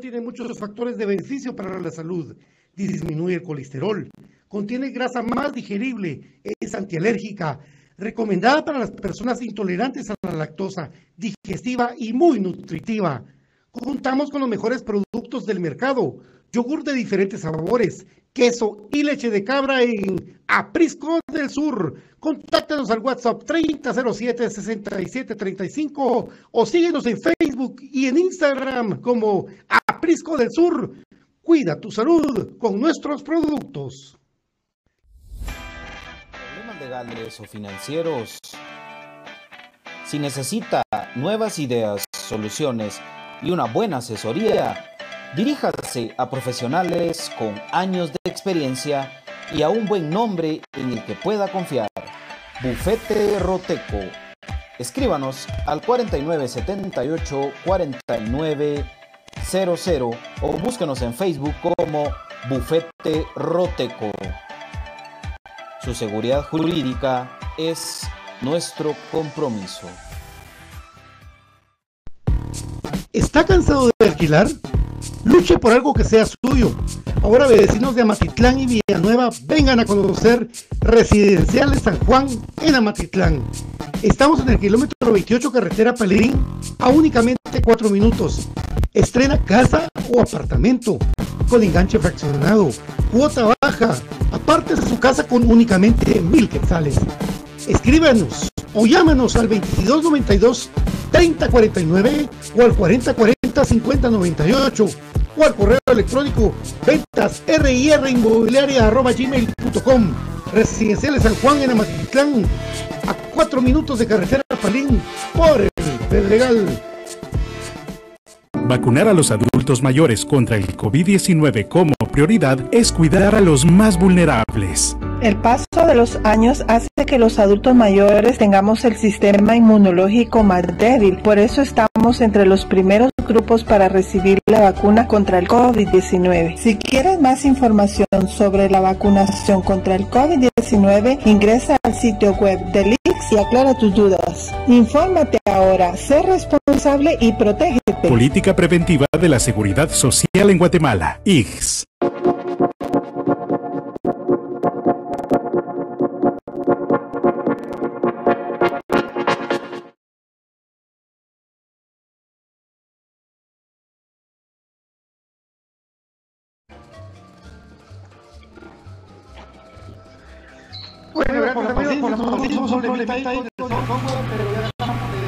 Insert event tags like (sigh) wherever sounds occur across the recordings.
Tiene muchos factores de beneficio para la salud. Disminuye el colesterol, contiene grasa más digerible, es antialérgica, recomendada para las personas intolerantes a la lactosa, digestiva y muy nutritiva. Contamos con los mejores productos del mercado, yogur de diferentes sabores, queso y leche de cabra en Aprisco del Sur. Contáctanos al WhatsApp 3007-6735 o síguenos en Facebook y en Instagram como Aprisco del Sur. Cuida tu salud con nuestros productos. Problemas legales o financieros. Si necesita nuevas ideas, soluciones y una buena asesoría, Diríjase a profesionales con años de experiencia y a un buen nombre en el que pueda confiar. Bufete Roteco. Escríbanos al 4978 4900 o búsquenos en Facebook como Bufete Roteco. Su seguridad jurídica es nuestro compromiso. ¿Está cansado de alquilar? Luche por algo que sea suyo. Ahora vecinos de Amatitlán y Villanueva vengan a conocer Residenciales San Juan en Amatitlán. Estamos en el kilómetro 28 carretera Pelerín a únicamente 4 minutos. Estrena casa o apartamento con enganche fraccionado, cuota baja, aparte de su casa con únicamente mil quetzales. Escríbanos o llámanos al 2292 3049 o al 4040 5098 o al correo electrónico ventas inmobiliaria gmail.com Residenciales San Juan en Amatitlán a 4 minutos de carretera Palín por el Pedregal. Vacunar a los adultos mayores contra el COVID-19 como prioridad es cuidar a los más vulnerables. El paso de los años hace que los adultos mayores tengamos el sistema inmunológico más débil. Por eso estamos entre los primeros grupos para recibir la vacuna contra el COVID-19. Si quieres más información sobre la vacunación contra el COVID-19, ingresa al sitio web del IX y aclara tus dudas. Infórmate ahora, sé responsable y protégete. Política preventiva de la seguridad social en Guatemala. IGS. Bueno, gracias amigos por la el software, pero ya estamos de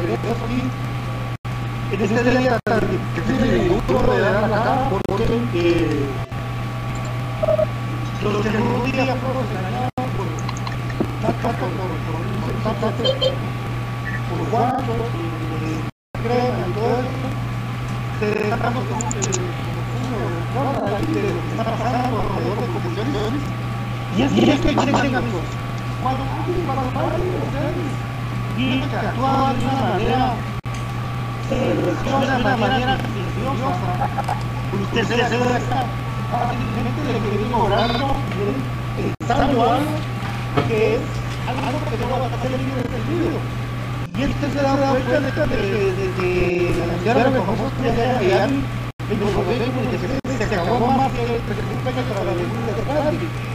regreso aquí. En este día que tiene de dar la cara porque eh, los que un día fueron engañados por tanto por por por y todo eso, se estamos como que de lo que está pasando alrededor de comunicaciones. Y es, y es que, miren amigos, cuando ustedes tienen que actuar de una manera, de una manera silenciosa, usted se debe estar fácilmente de querer lograrlo pensando algo que es algo que no va a ser libre de sentido. Y este se da cuenta de que la ciudad de los famosos de de que se acabó más que el presidente para la de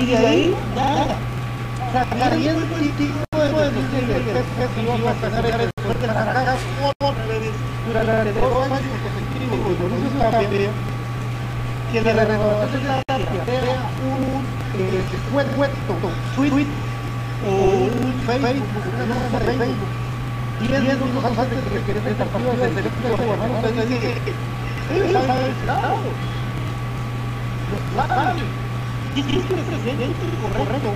Y de ahí, nada. Sacaría el político de que iba a pasar después de la durante años que la renovación de la Tapia sea un tweet o un Facebook, una nota de Facebook, 10 minutos antes de que este el. Y es que el presidente correcto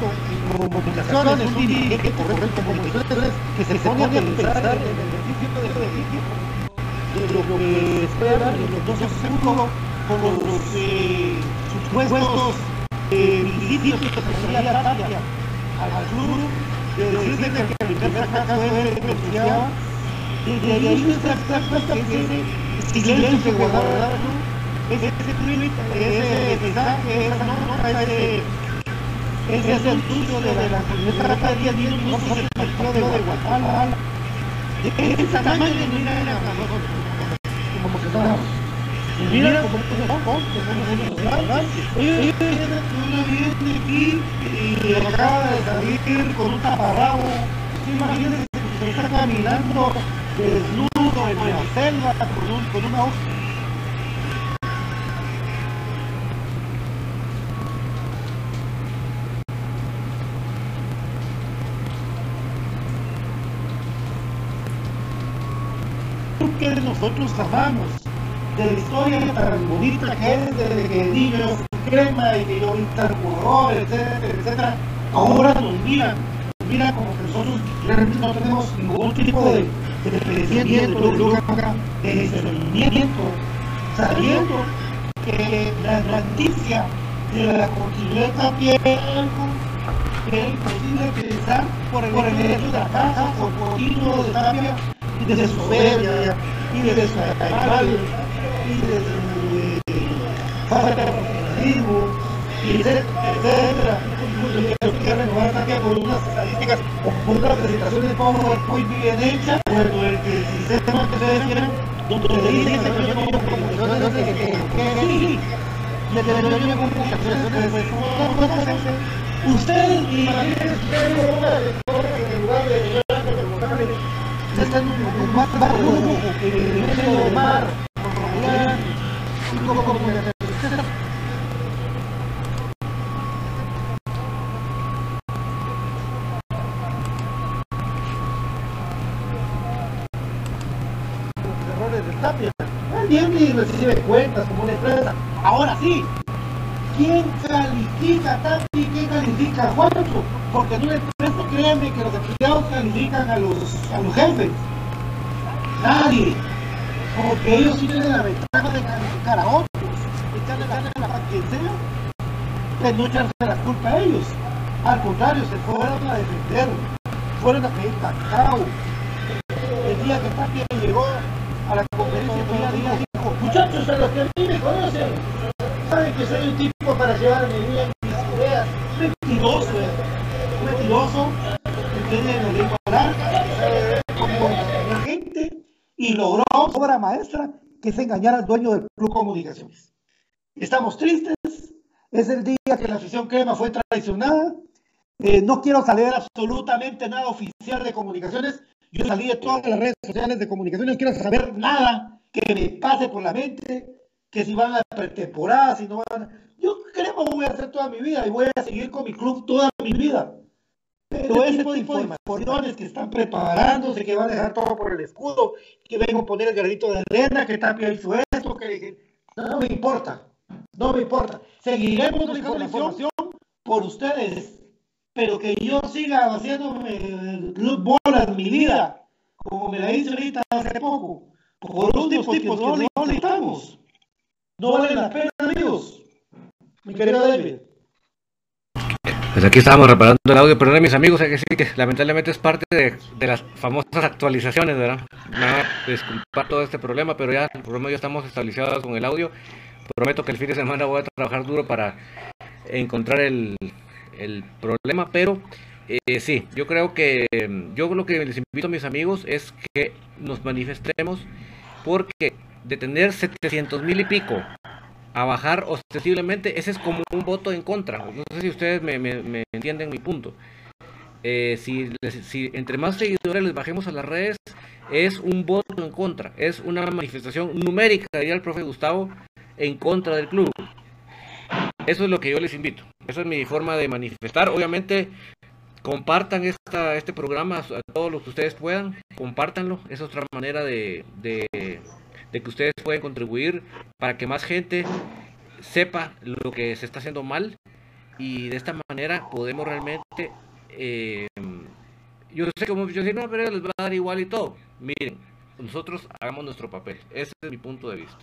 como comunicaciones, un dirigente correcto como comunicaciones, que se pone a pensar en el beneficio de de lo que esperan en los dos segundos con los supuestos beneficios que tendría la Tapia al club, de decirle que el primer fracaso es denunciaba, y de ahí se da cuenta que ese silencio que guardaba ese ese mensaje, esa nota, ese ese de la comunidad de 10 minutos en el partido de Guatemala. De esa tamaño de mira como que estamos. Mira Oye, uno viene aquí y acaba de salir con un taparrabo. Imagínense que se está caminando desnudo en la selva con, un, con una hoja. que nosotros amamos de la historia tan bonita que es desde que niños crema y que yo tan horror, etcétera, etcétera, ahora nos miran, nos miran como que nosotros realmente no tenemos ningún tipo de, de de lógica, de discernimiento, sabiendo que la noticia de la continuidad también que es imposible pensar por el, por el hecho de la caja o continuo de Tapia y de su soberbia y de su animal y de su falta de profesionalismo y etcétera. Que renovar también por unas estadísticas o por una presentación de PowerPoint bien hecha, bueno, el el sistema que ustedes quieran, donde dice que yo comunicaciones de que sí, yo comunicaciones pues no Ustedes, imagínense ustedes en lugar de están en un mar en el mar, y como comunicaciones. Entiende y recibe cuentas como una empresa. Ahora sí, ¿quién califica y quién califica Juancho? Porque en una empresa créanme que los empleados califican a los, a los jefes. Nadie. Porque ellos sí tienen la ventaja de calificar a otros, echarle la la a quien sea, de no echarse la culpa a ellos. Al contrario, se fueron a defender, fueron a pedir cacao. El día que Tapia llegó a la conferencia día dijo, muchachos, a los que a mí me conocen, saben que soy un tipo para llevar mis ideas. Mentiroso, eh. mentiroso, que tiene la lengua larga, cómo la gente, y logró obra maestra que es engañar al dueño del Club Comunicaciones. Estamos tristes, es el día que la afición crema fue traicionada. Eh, no quiero saber absolutamente nada oficial de comunicaciones, yo salí de todas las redes sociales de comunicación, no quiero saber nada que me pase por la mente, que si van a la pretemporada, si no van a... Yo creo que voy a hacer toda mi vida y voy a seguir con mi club toda mi vida. Pero ese tipo de informaciones que están preparándose, que van a dejar todo por el escudo, que vengo a poner el granito de arena, que Tapia hizo esto, que... No me importa, no me importa. Seguiremos buscando la información por ustedes pero que yo siga haciéndome bolas mi vida, como me la hice ahorita hace poco, por un tipo que no necesitamos. No valen la pena, amigos. Mi querido David. Pues aquí estábamos reparando el audio, perdón mis amigos, hay que decir que lamentablemente es parte de, las famosas actualizaciones, ¿verdad? Nada, disculpar todo este problema, pero ya lo menos ya estamos estabilizados con el audio. Prometo que el fin de semana voy a trabajar duro para encontrar el, el problema, pero eh, sí, yo creo que yo lo que les invito a mis amigos es que nos manifestemos porque de tener 700 mil y pico a bajar ostensiblemente, ese es como un voto en contra. No sé si ustedes me, entienden mi punto. Eh, si, si entre más seguidores les bajemos a las redes, es un voto en contra, es una manifestación numérica, diría el profe Gustavo, en contra del club. Eso es lo que yo les invito. Esa es mi forma de manifestar. Obviamente, compartan esta, este programa a todos los que ustedes puedan, compártanlo. Es otra manera de, de que ustedes pueden contribuir para que más gente sepa lo que se está haciendo mal y de esta manera podemos realmente eh, yo sé que muchos dicen no pero les va a dar igual y todo miren nosotros hagamos nuestro papel ese es mi punto de vista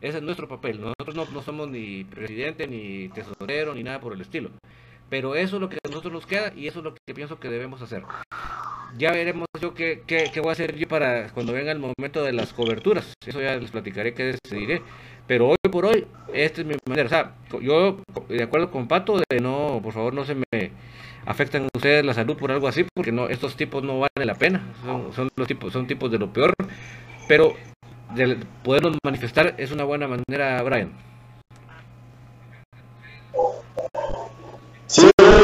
ese es nuestro papel nosotros no, no somos ni presidente ni tesorero ni nada por el estilo pero eso es lo que a nosotros nos queda y eso es lo que pienso que debemos hacer ya veremos yo qué, qué, voy a hacer yo para cuando venga el momento de las coberturas. Eso ya les platicaré qué decidiré. Pero hoy por hoy, esta es mi manera. O sea, yo, de acuerdo con Pato, de no, por favor, no se me afecten ustedes la salud por algo así, porque no, estos tipos no valen la pena. Son, los tipos, son tipos de lo peor. Pero de poderlos manifestar es una buena manera, Brian.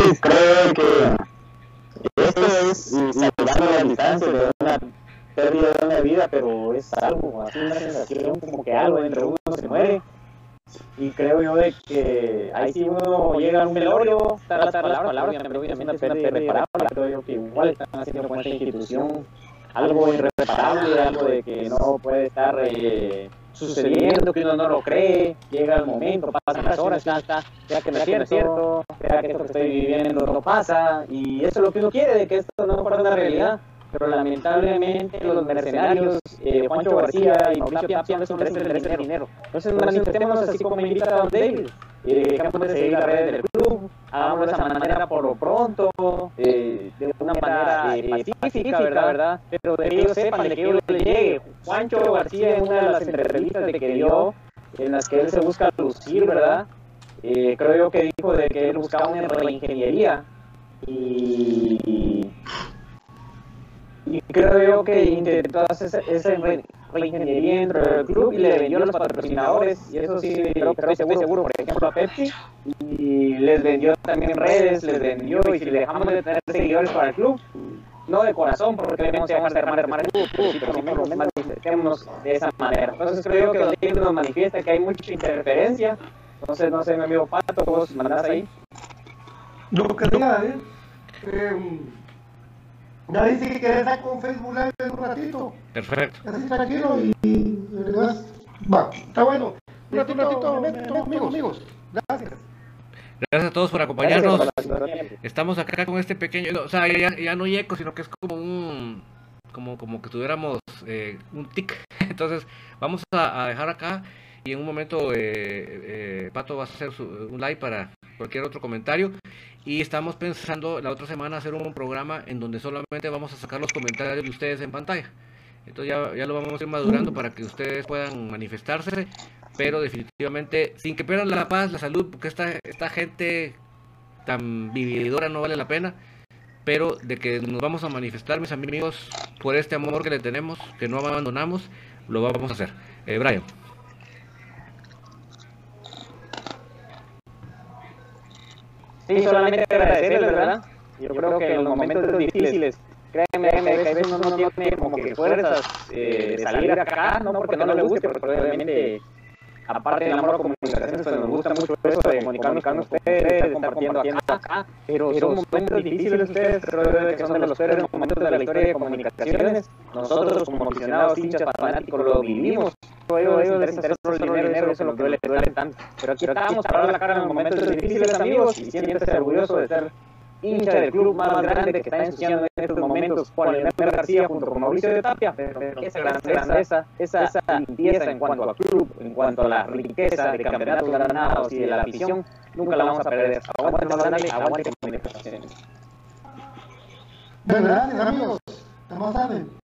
Sí, creo que esto es salvando la distancia de una pérdida de una vida, pero es algo, así una sensación como que algo entre uno se muere. Y creo yo de que ahí si uno llega a un velorio, está las palabras, palabras, pero obviamente pérdida irreparable, creo yo que igual están haciendo con esta institución algo irreparable, algo de que no puede estar eh, sucediendo, que uno no lo cree, llega el momento, pasan las horas, ya está, ya que me es cierto, ya que esto que estoy viviendo no pasa, y eso es lo que uno quiere, de que esto no fuera una realidad, pero lamentablemente los mercenarios, eh, Juancho García y Mauricio siempre son intereses del dinero. Entonces manifestémonos así como me invita Don David, eh, dejemos de seguir las redes del club, hagámoslo de esa manera por lo pronto, eh, de una manera eh, pacífica, ¿verdad? ¿verdad? Pero de que ellos sepan, de que ellos le llegue. Juancho García en una de las entrevistas de que dio, en las que él se busca lucir, ¿verdad? Eh, creo yo que dijo de que él buscaba una reingeniería y y creo yo que intentó hacer esa reingeniería dentro del club y le vendió a los patrocinadores, y eso sí, creo que estoy seguro, seguro, por ejemplo, a Pepsi, y les vendió también redes, les vendió, y si dejamos de tener seguidores para el club, no de corazón, porque debemos dejar de armar, armar pero lo menos manifestemos de esa manera. Entonces creo que los nos manifiesta que hay mucha interferencia, entonces no sé, mi amigo Pato, vos mandás ahí. Lo que diga, ¿eh? eh ya dice que querés estar con Facebook Live en un ratito. Perfecto. Así tranquilo y, y Va, está bueno. Un ratito, un ratito, amigos, amigos. Gracias. Gracias a todos por acompañarnos. Estamos acá con este pequeño, o sea, ya, ya no hay eco, sino que es como un, como, como que tuviéramos eh, un tic. (laughs) Entonces, vamos a, a, dejar acá y en un momento eh, eh, Pato va a hacer su, un live para cualquier otro comentario. Y estamos pensando la otra semana hacer un programa en donde solamente vamos a sacar los comentarios de ustedes en pantalla. Entonces ya, ya lo vamos a ir madurando para que ustedes puedan manifestarse, pero definitivamente sin que pierdan la paz, la salud, porque esta, esta gente tan vividora no vale la pena, pero de que nos vamos a manifestar, mis amigos, por este amor que le tenemos, que no abandonamos, lo vamos a hacer. Eh, Brian. Sí, solamente agradecerles, ¿verdad? Yo creo que en los momentos difíciles, créeme, que a veces uno no tiene como que fuerzas eh, de salir acá, no porque no le guste, porque obviamente, aparte del amor a comunicaciones, pues nos gusta mucho eso de comunicarnos con ustedes, de estar compartiendo acá, pero son momentos difíciles ustedes, pero que son de los peores momentos de la historia de comunicaciones. Nosotros como aficionados, hinchas, fanáticos, lo vivimos ellos, ellos les interesa el dinero, dinero, eso es lo que duele, duele tanto. Pero aquí estamos para la cara en los momentos difíciles, amigos, y siéntese orgulloso de ser hincha del club más grande que está ensuciando en estos momentos Juan Leonel García junto con Mauricio de Tapia, pero esa grandeza, esa, esa limpieza en cuanto al club, en cuanto a la riqueza de campeonatos ganados y de la afición, nunca la vamos a perder. Aguante grande, aguante comunicaciones. Bueno, gracias amigos. Estamos tarde.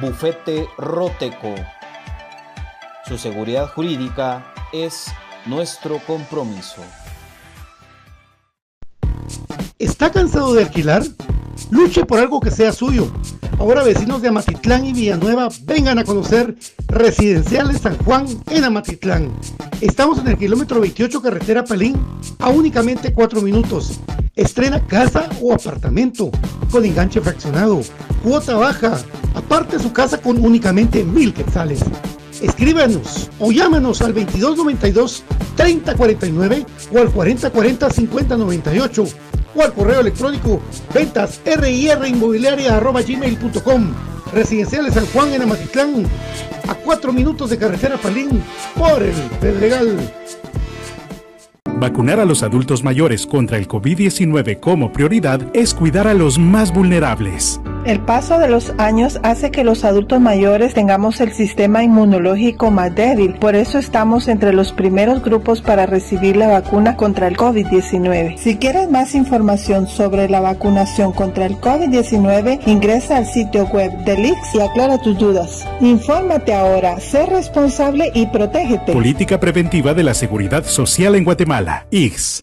Bufete Roteco. Su seguridad jurídica es nuestro compromiso. ¿Está cansado de alquilar? Luche por algo que sea suyo. Ahora vecinos de Amatitlán y Villanueva vengan a conocer Residenciales San Juan en Amatitlán. Estamos en el kilómetro 28 carretera Palín a únicamente 4 minutos. Estrena casa o apartamento con enganche fraccionado, cuota baja, aparte su casa con únicamente mil quetzales. Escríbanos o llámanos al 2292 3049 o al 4040 5098 o al correo electrónico ventas gmail.com Residenciales San Juan en Amatitlán a 4 minutos de carretera Palín por el Pedregal. Vacunar a los adultos mayores contra el COVID-19 como prioridad es cuidar a los más vulnerables. El paso de los años hace que los adultos mayores tengamos el sistema inmunológico más débil, por eso estamos entre los primeros grupos para recibir la vacuna contra el COVID-19. Si quieres más información sobre la vacunación contra el COVID-19, ingresa al sitio web del IX y aclara tus dudas. Infórmate ahora, sé responsable y protégete. Política Preventiva de la Seguridad Social en Guatemala. IX.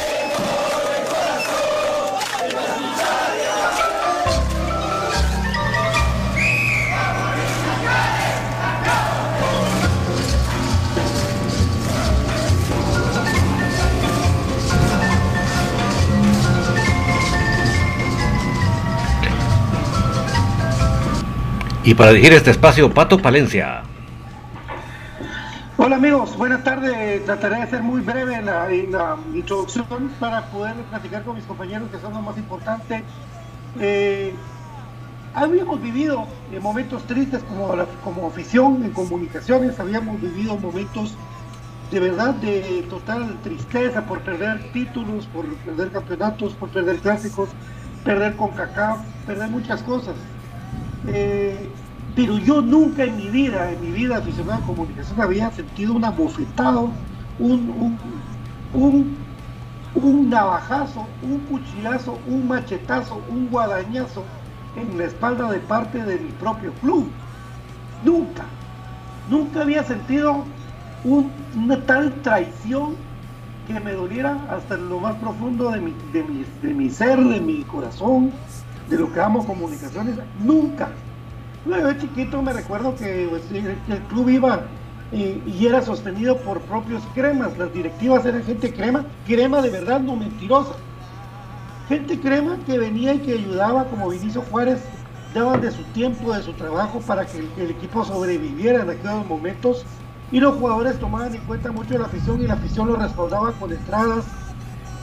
Y para dirigir este espacio, Pato Palencia. Hola amigos, buenas tardes. Trataré de ser muy breve en la, introducción para poder platicar con mis compañeros que son lo más importante. Eh, habíamos vivido momentos tristes como, como afición en comunicaciones, habíamos vivido momentos de verdad de total tristeza por perder títulos, por perder campeonatos, por perder clásicos, perder con cacao, perder muchas cosas. Eh, pero yo nunca en mi vida, en mi vida aficionada a comunicación, había sentido un abofetado, un, un, un, navajazo, un cuchillazo, un machetazo, un guadañazo en la espalda de parte de mi propio club. Nunca, nunca había sentido una tal traición que me doliera hasta lo más profundo de mi, de mi, de mi ser, de mi corazón, de lo que amo comunicaciones. Nunca, yo chiquito me recuerdo que pues, el club iba y era sostenido por propios cremas, las directivas eran gente crema, crema de verdad, no mentirosa. Gente crema que venía y que ayudaba, como Vinicio Juárez, daban de su tiempo, de su trabajo para que el, equipo sobreviviera en aquellos momentos y los jugadores tomaban en cuenta mucho la afición y la afición lo respaldaba con entradas,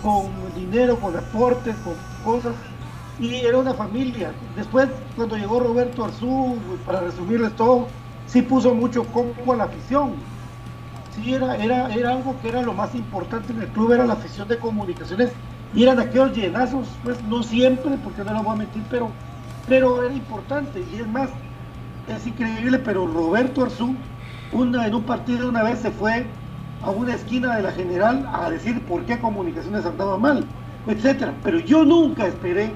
con dinero, con aportes, con cosas y era una familia. Después, cuando llegó Roberto Arzú, para resumirles todo, sí puso mucho coco a la afición. Sí, era, era, era algo que era lo más importante en el club, era la afición de comunicaciones. Y eran aquellos llenazos, pues no siempre, porque no lo voy a mentir, pero, pero era importante. Y es más, es increíble, pero Roberto Arzú, una, en un partido una vez se fue a una esquina de la general a decir por qué comunicaciones andaba mal, etcétera. Pero yo nunca esperé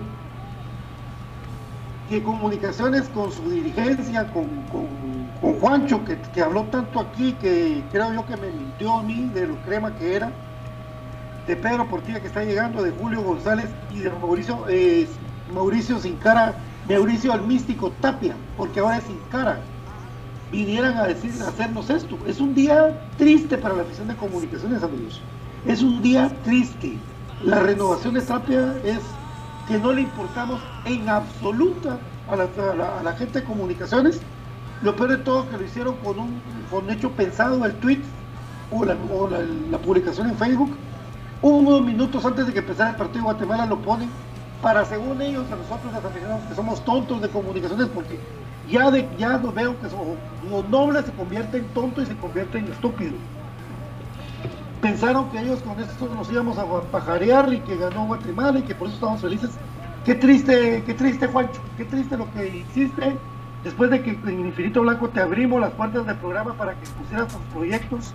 que comunicaciones con su dirigencia, con, con, Juancho, que, habló tanto aquí, que creo yo que me mintió a mí de lo crema que era, de Pedro Portilla que está llegando, de Julio González y de Mauricio, eh, Mauricio Sin Cara, Mauricio al místico Tapia, porque ahora es Sin Cara, vinieran a decir, a hacernos esto. Es un día triste para la afición de comunicaciones, amigos. Es un día triste. La renovación de Tapia es que no le importamos en absoluta a la, gente de comunicaciones. Lo peor de todo que lo hicieron con un con hecho pensado el tweet o, la, publicación en Facebook. Unos minutos antes de que empezara el partido de Guatemala lo ponen para según ellos a nosotros los aficionados que somos tontos de comunicaciones porque ya de ya nos veo que somos, los nobles se convierten en tontos y se convierten en estúpidos pensaron que ellos con esto nos íbamos a pajarear y que ganó Guatemala y que por eso estamos felices. Qué triste, qué triste, Juancho, qué triste lo que hiciste después de que en Infinito Blanco te abrimos las puertas del programa para que pusieras tus proyectos,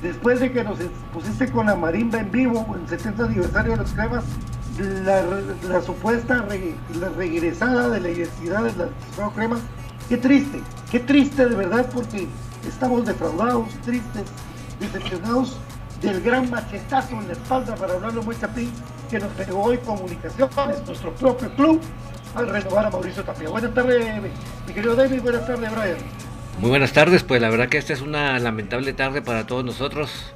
después de que nos pusiste con la marimba en vivo el 70 aniversario de los cremas, la, supuesta regresada de la identidad de las cremas, qué triste, qué triste de verdad porque estamos defraudados, tristes, decepcionados del gran machetazo en la espalda, para hablarlo muy chapín, que nos pegó hoy Comunicaciones, nuestro propio club, al renovar a Mauricio Tapia. Buenas tardes, mi querido David, buenas tardes, Brian. Muy buenas tardes, pues la verdad que esta es una lamentable tarde para todos nosotros.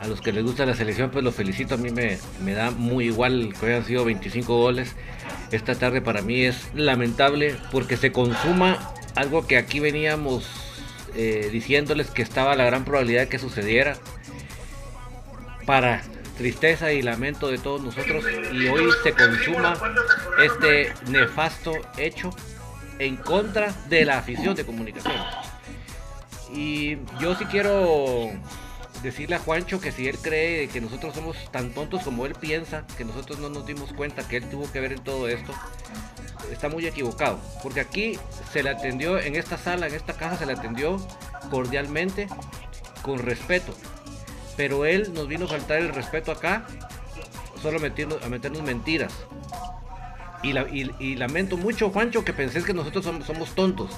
A los que les gusta la selección, pues los felicito. A mí me, me da muy igual que hayan sido 25 goles. Esta tarde para mí es lamentable porque se consuma algo que aquí veníamos eh, diciéndoles que estaba la gran probabilidad de que sucediera para tristeza y lamento de todos nosotros y hoy se consuma este nefasto hecho en contra de la afición de comunicación. Y yo sí quiero decirle a Juancho que si él cree que nosotros somos tan tontos como él piensa, que nosotros no nos dimos cuenta que él tuvo que ver en todo esto, está muy equivocado. Porque aquí se le atendió, en esta sala, en esta casa, se le atendió cordialmente, con respeto pero él nos vino a faltar el respeto acá, solo a meternos mentiras. Y, lamento mucho, Juancho, que pensés que nosotros somos, tontos.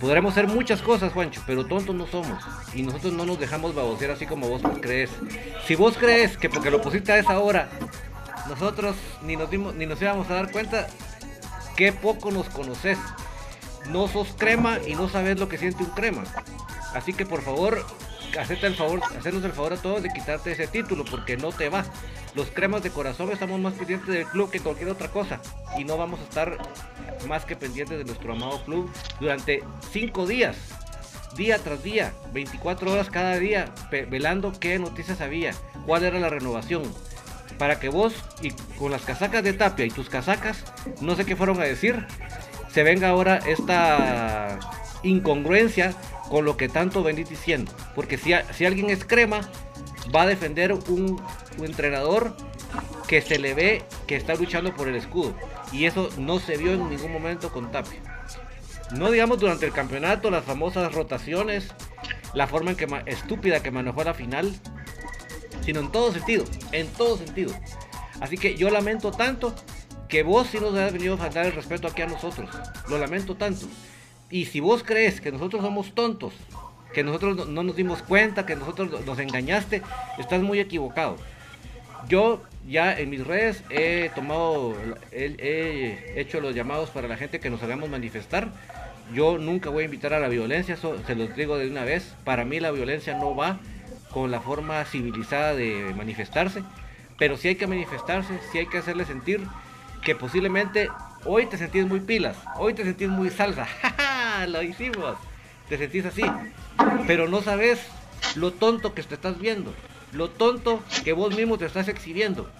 Podremos ser muchas cosas, Juancho, pero tontos no somos. Y nosotros no nos dejamos babosear así como vos crees. Si vos crees que porque lo pusiste a esa hora, nosotros ni nos, dimos, ni nos íbamos a dar cuenta, qué poco nos conoces. No sos crema y no sabes lo que siente un crema. Así que por favor, hacerte el favor, hacernos el favor a todos de quitarte ese título porque no te va. Los cremas de corazón estamos más pendientes del club que cualquier otra cosa y no vamos a estar más que pendientes de nuestro amado club durante cinco días, día tras día, 24 horas cada día, velando qué noticias había, cuál era la renovación, para que vos y con las casacas de Tapia y tus casacas, no sé qué fueron a decir, se venga ahora esta incongruencia con lo que tanto venís diciendo. Porque si, si alguien es crema, va a defender un, entrenador que se le ve que está luchando por el escudo. Y eso no se vio en ningún momento con Tapia. No digamos durante el campeonato, las famosas rotaciones, la forma en que estúpida que manejó la final, sino en todo sentido, en todo sentido. Así que yo lamento tanto que vos sí nos hayas venido a faltar el respeto aquí a nosotros. Lo lamento tanto. Y si vos crees que nosotros somos tontos, que nosotros no nos dimos cuenta, que nosotros nos engañaste, estás muy equivocado. Yo ya en mis redes he tomado, he, hecho los llamados para la gente que nos hagamos manifestar. Yo nunca voy a invitar a la violencia, eso se los digo de una vez. Para mí la violencia no va con la forma civilizada de manifestarse, pero si hay que manifestarse, si hay que hacerle sentir que posiblemente hoy te sentís muy pilas, hoy te sentís muy salsa. (laughs) lo hicimos. Te sentís así. Pero no sabes lo tonto que te estás viendo. Lo tonto que vos mismo te estás exhibiendo.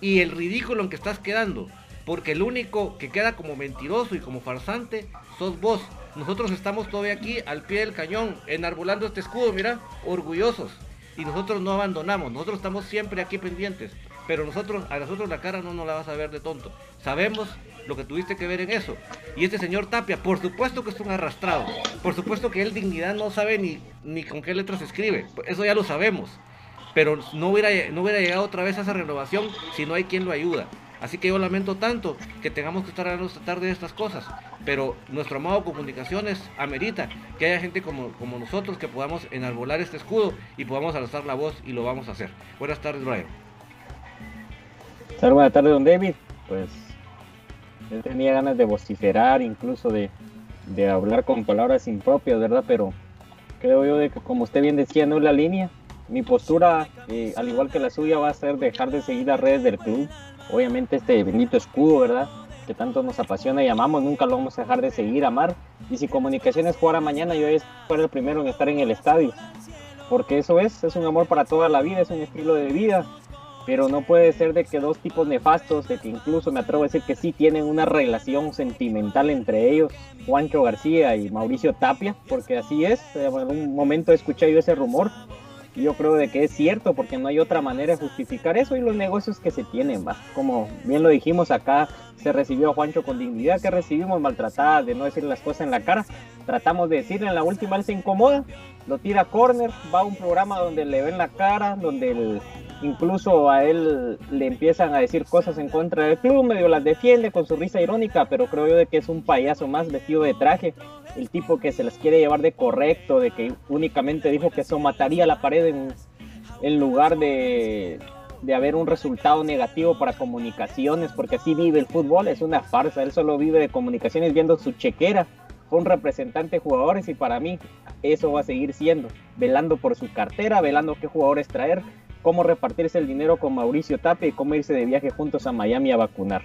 Y el ridículo en que estás quedando. Porque el único que queda como mentiroso y como farsante sos vos. Nosotros estamos todavía aquí al pie del cañón, enarbolando este escudo, mira, orgullosos. Y nosotros no abandonamos, nosotros estamos siempre aquí pendientes. Pero nosotros, a nosotros la cara no nos la vas a ver de tonto. Sabemos lo que tuviste que ver en eso. Y este señor Tapia, por supuesto que es un arrastrado. Por supuesto que él dignidad no sabe ni, ni con qué letras escribe. Eso ya lo sabemos. Pero no hubiera, no hubiera llegado otra vez a esa renovación si no hay quien lo ayuda. Así que yo lamento tanto que tengamos que estar hablando esta tarde de estas cosas. Pero nuestro amado Comunicaciones amerita que haya gente como, como nosotros que podamos enarbolar este escudo y podamos alzar la voz y lo vamos a hacer. Buenas tardes, Brian. Buenas tardes, don David. Pues él tenía ganas de vociferar, incluso de, hablar con palabras impropias, ¿verdad? Pero creo yo de que como usted bien decía, no es la línea. Mi postura, eh, al igual que la suya, va a ser dejar de seguir las redes del club. Obviamente este bendito escudo, ¿verdad? Que tanto nos apasiona y amamos, nunca lo vamos a dejar de seguir, amar. Y si Comunicaciones jugara mañana, yo voy a ser el primero en estar en el estadio. Porque eso es, es un amor para toda la vida, es un estilo de vida pero no puede ser de que dos tipos nefastos, de que incluso me atrevo a decir que sí tienen una relación sentimental entre ellos, Juancho García y Mauricio Tapia, porque así es, en un momento he escuchado yo ese rumor, y yo creo de que es cierto, porque no hay otra manera de justificar eso y los negocios que se tienen, va. Como bien lo dijimos acá, se recibió a Juancho con dignidad, que recibimos maltratada de no decir las cosas en la cara, tratamos de decirle en la última, él se incomoda, lo tira a corner, va a un programa donde le ven la cara, donde el Incluso a él le empiezan a decir cosas en contra del club, medio las defiende con su risa irónica, pero creo yo de que es un payaso más vestido de traje, el tipo que se las quiere llevar de correcto, de que únicamente dijo que eso mataría la pared en, en lugar de, de haber un resultado negativo para comunicaciones, porque así vive el fútbol, es una farsa, él solo vive de comunicaciones viendo su chequera, un representante de jugadores y para mí eso va a seguir siendo, velando por su cartera, velando qué jugadores traer, cómo repartirse el dinero con Mauricio Tape y cómo irse de viaje juntos a Miami a vacunar.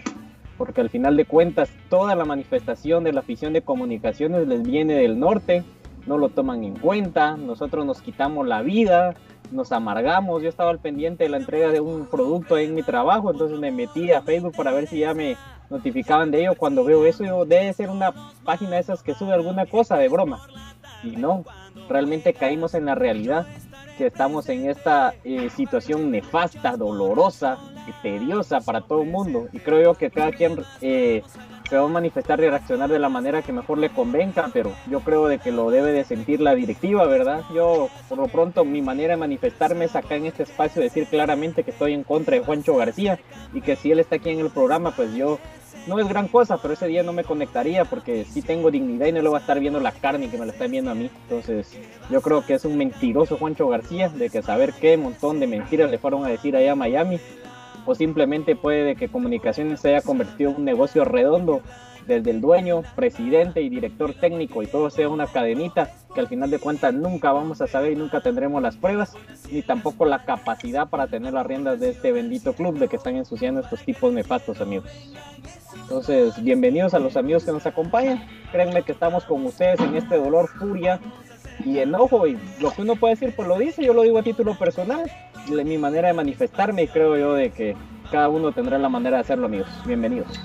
Porque al final de cuentas, toda la manifestación de la afición de comunicaciones les viene del norte, no lo toman en cuenta, nosotros nos quitamos la vida, nos amargamos. Yo estaba al pendiente de la entrega de un producto en mi trabajo, entonces me metí a Facebook para ver si ya me notificaban de ello. Cuando veo eso, yo, debe ser una página de esas que sube alguna cosa de broma. Y no, realmente caímos en la realidad que estamos en esta eh, situación nefasta, dolorosa, tediosa para todo el mundo. Y creo yo que cada quien eh, se va a manifestar y reaccionar de la manera que mejor le convenga, pero yo creo de que lo debe de sentir la directiva, ¿verdad? Yo, por lo pronto, mi manera de manifestarme es acá en este espacio decir claramente que estoy en contra de Juancho García y que si él está aquí en el programa, pues yo no es gran cosa, pero ese día no me conectaría porque sí tengo dignidad y no lo va a estar viendo la carne que me la está viendo a mí. Entonces, yo creo que es un mentiroso Juancho García, de que saber qué montón de mentiras le fueron a decir allá a Miami, o simplemente puede que comunicaciones se haya convertido en un negocio redondo desde el dueño, presidente y director técnico y todo sea una cadenita que al final de cuentas nunca vamos a saber y nunca tendremos las pruebas ni tampoco la capacidad para tener las riendas de este bendito club de que están ensuciando estos tipos nefastos amigos. Entonces, bienvenidos a los amigos que nos acompañan. Créanme que estamos con ustedes en este dolor, furia y enojo. Y lo que uno puede decir, pues lo dice, yo lo digo a título personal. Mi manera de manifestarme y creo yo de que cada uno tendrá la manera de hacerlo, amigos. Bienvenidos.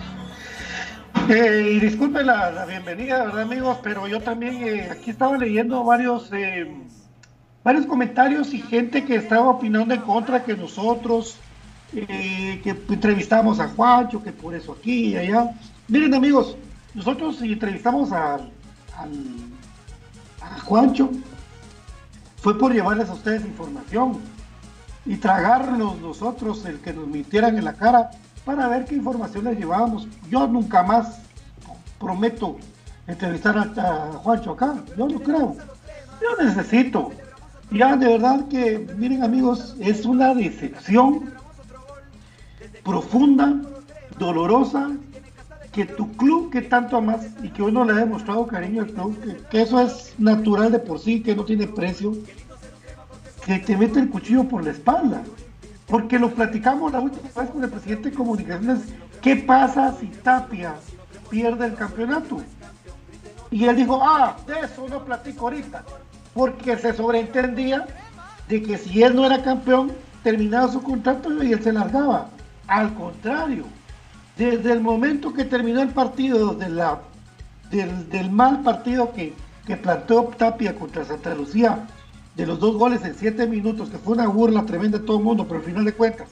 Eh, y disculpen la, bienvenida, ¿verdad, amigos? Pero yo también eh, aquí estaba leyendo varios, eh, varios comentarios y gente que estaba opinando en contra que nosotros, que entrevistamos a Juancho, que por eso aquí y allá. Miren, amigos, nosotros entrevistamos a, a Juancho, fue por llevarles a ustedes información y tragarnos nosotros el que nos mintieran en la cara para ver qué información les llevábamos. Yo nunca más prometo entrevistar a, Juancho acá, yo no creo. Yo necesito. Ya de verdad que, miren amigos, es una decepción profunda, dolorosa, que tu club que tanto amas y que uno le ha demostrado cariño al club, que, eso es natural de por sí, que no tiene precio, que te mete el cuchillo por la espalda. Porque lo platicamos la última vez con el presidente de comunicaciones, ¿qué pasa si Tapia pierde el campeonato? Y él dijo, ah, de eso no platico ahorita, porque se sobreentendía de que si él no era campeón, terminaba su contrato y él se largaba. Al contrario, desde el momento que terminó el partido del, mal partido que, que planteó Tapia contra Santa Lucía, de los dos goles en siete minutos, que fue una burla tremenda de todo el mundo, pero al final de cuentas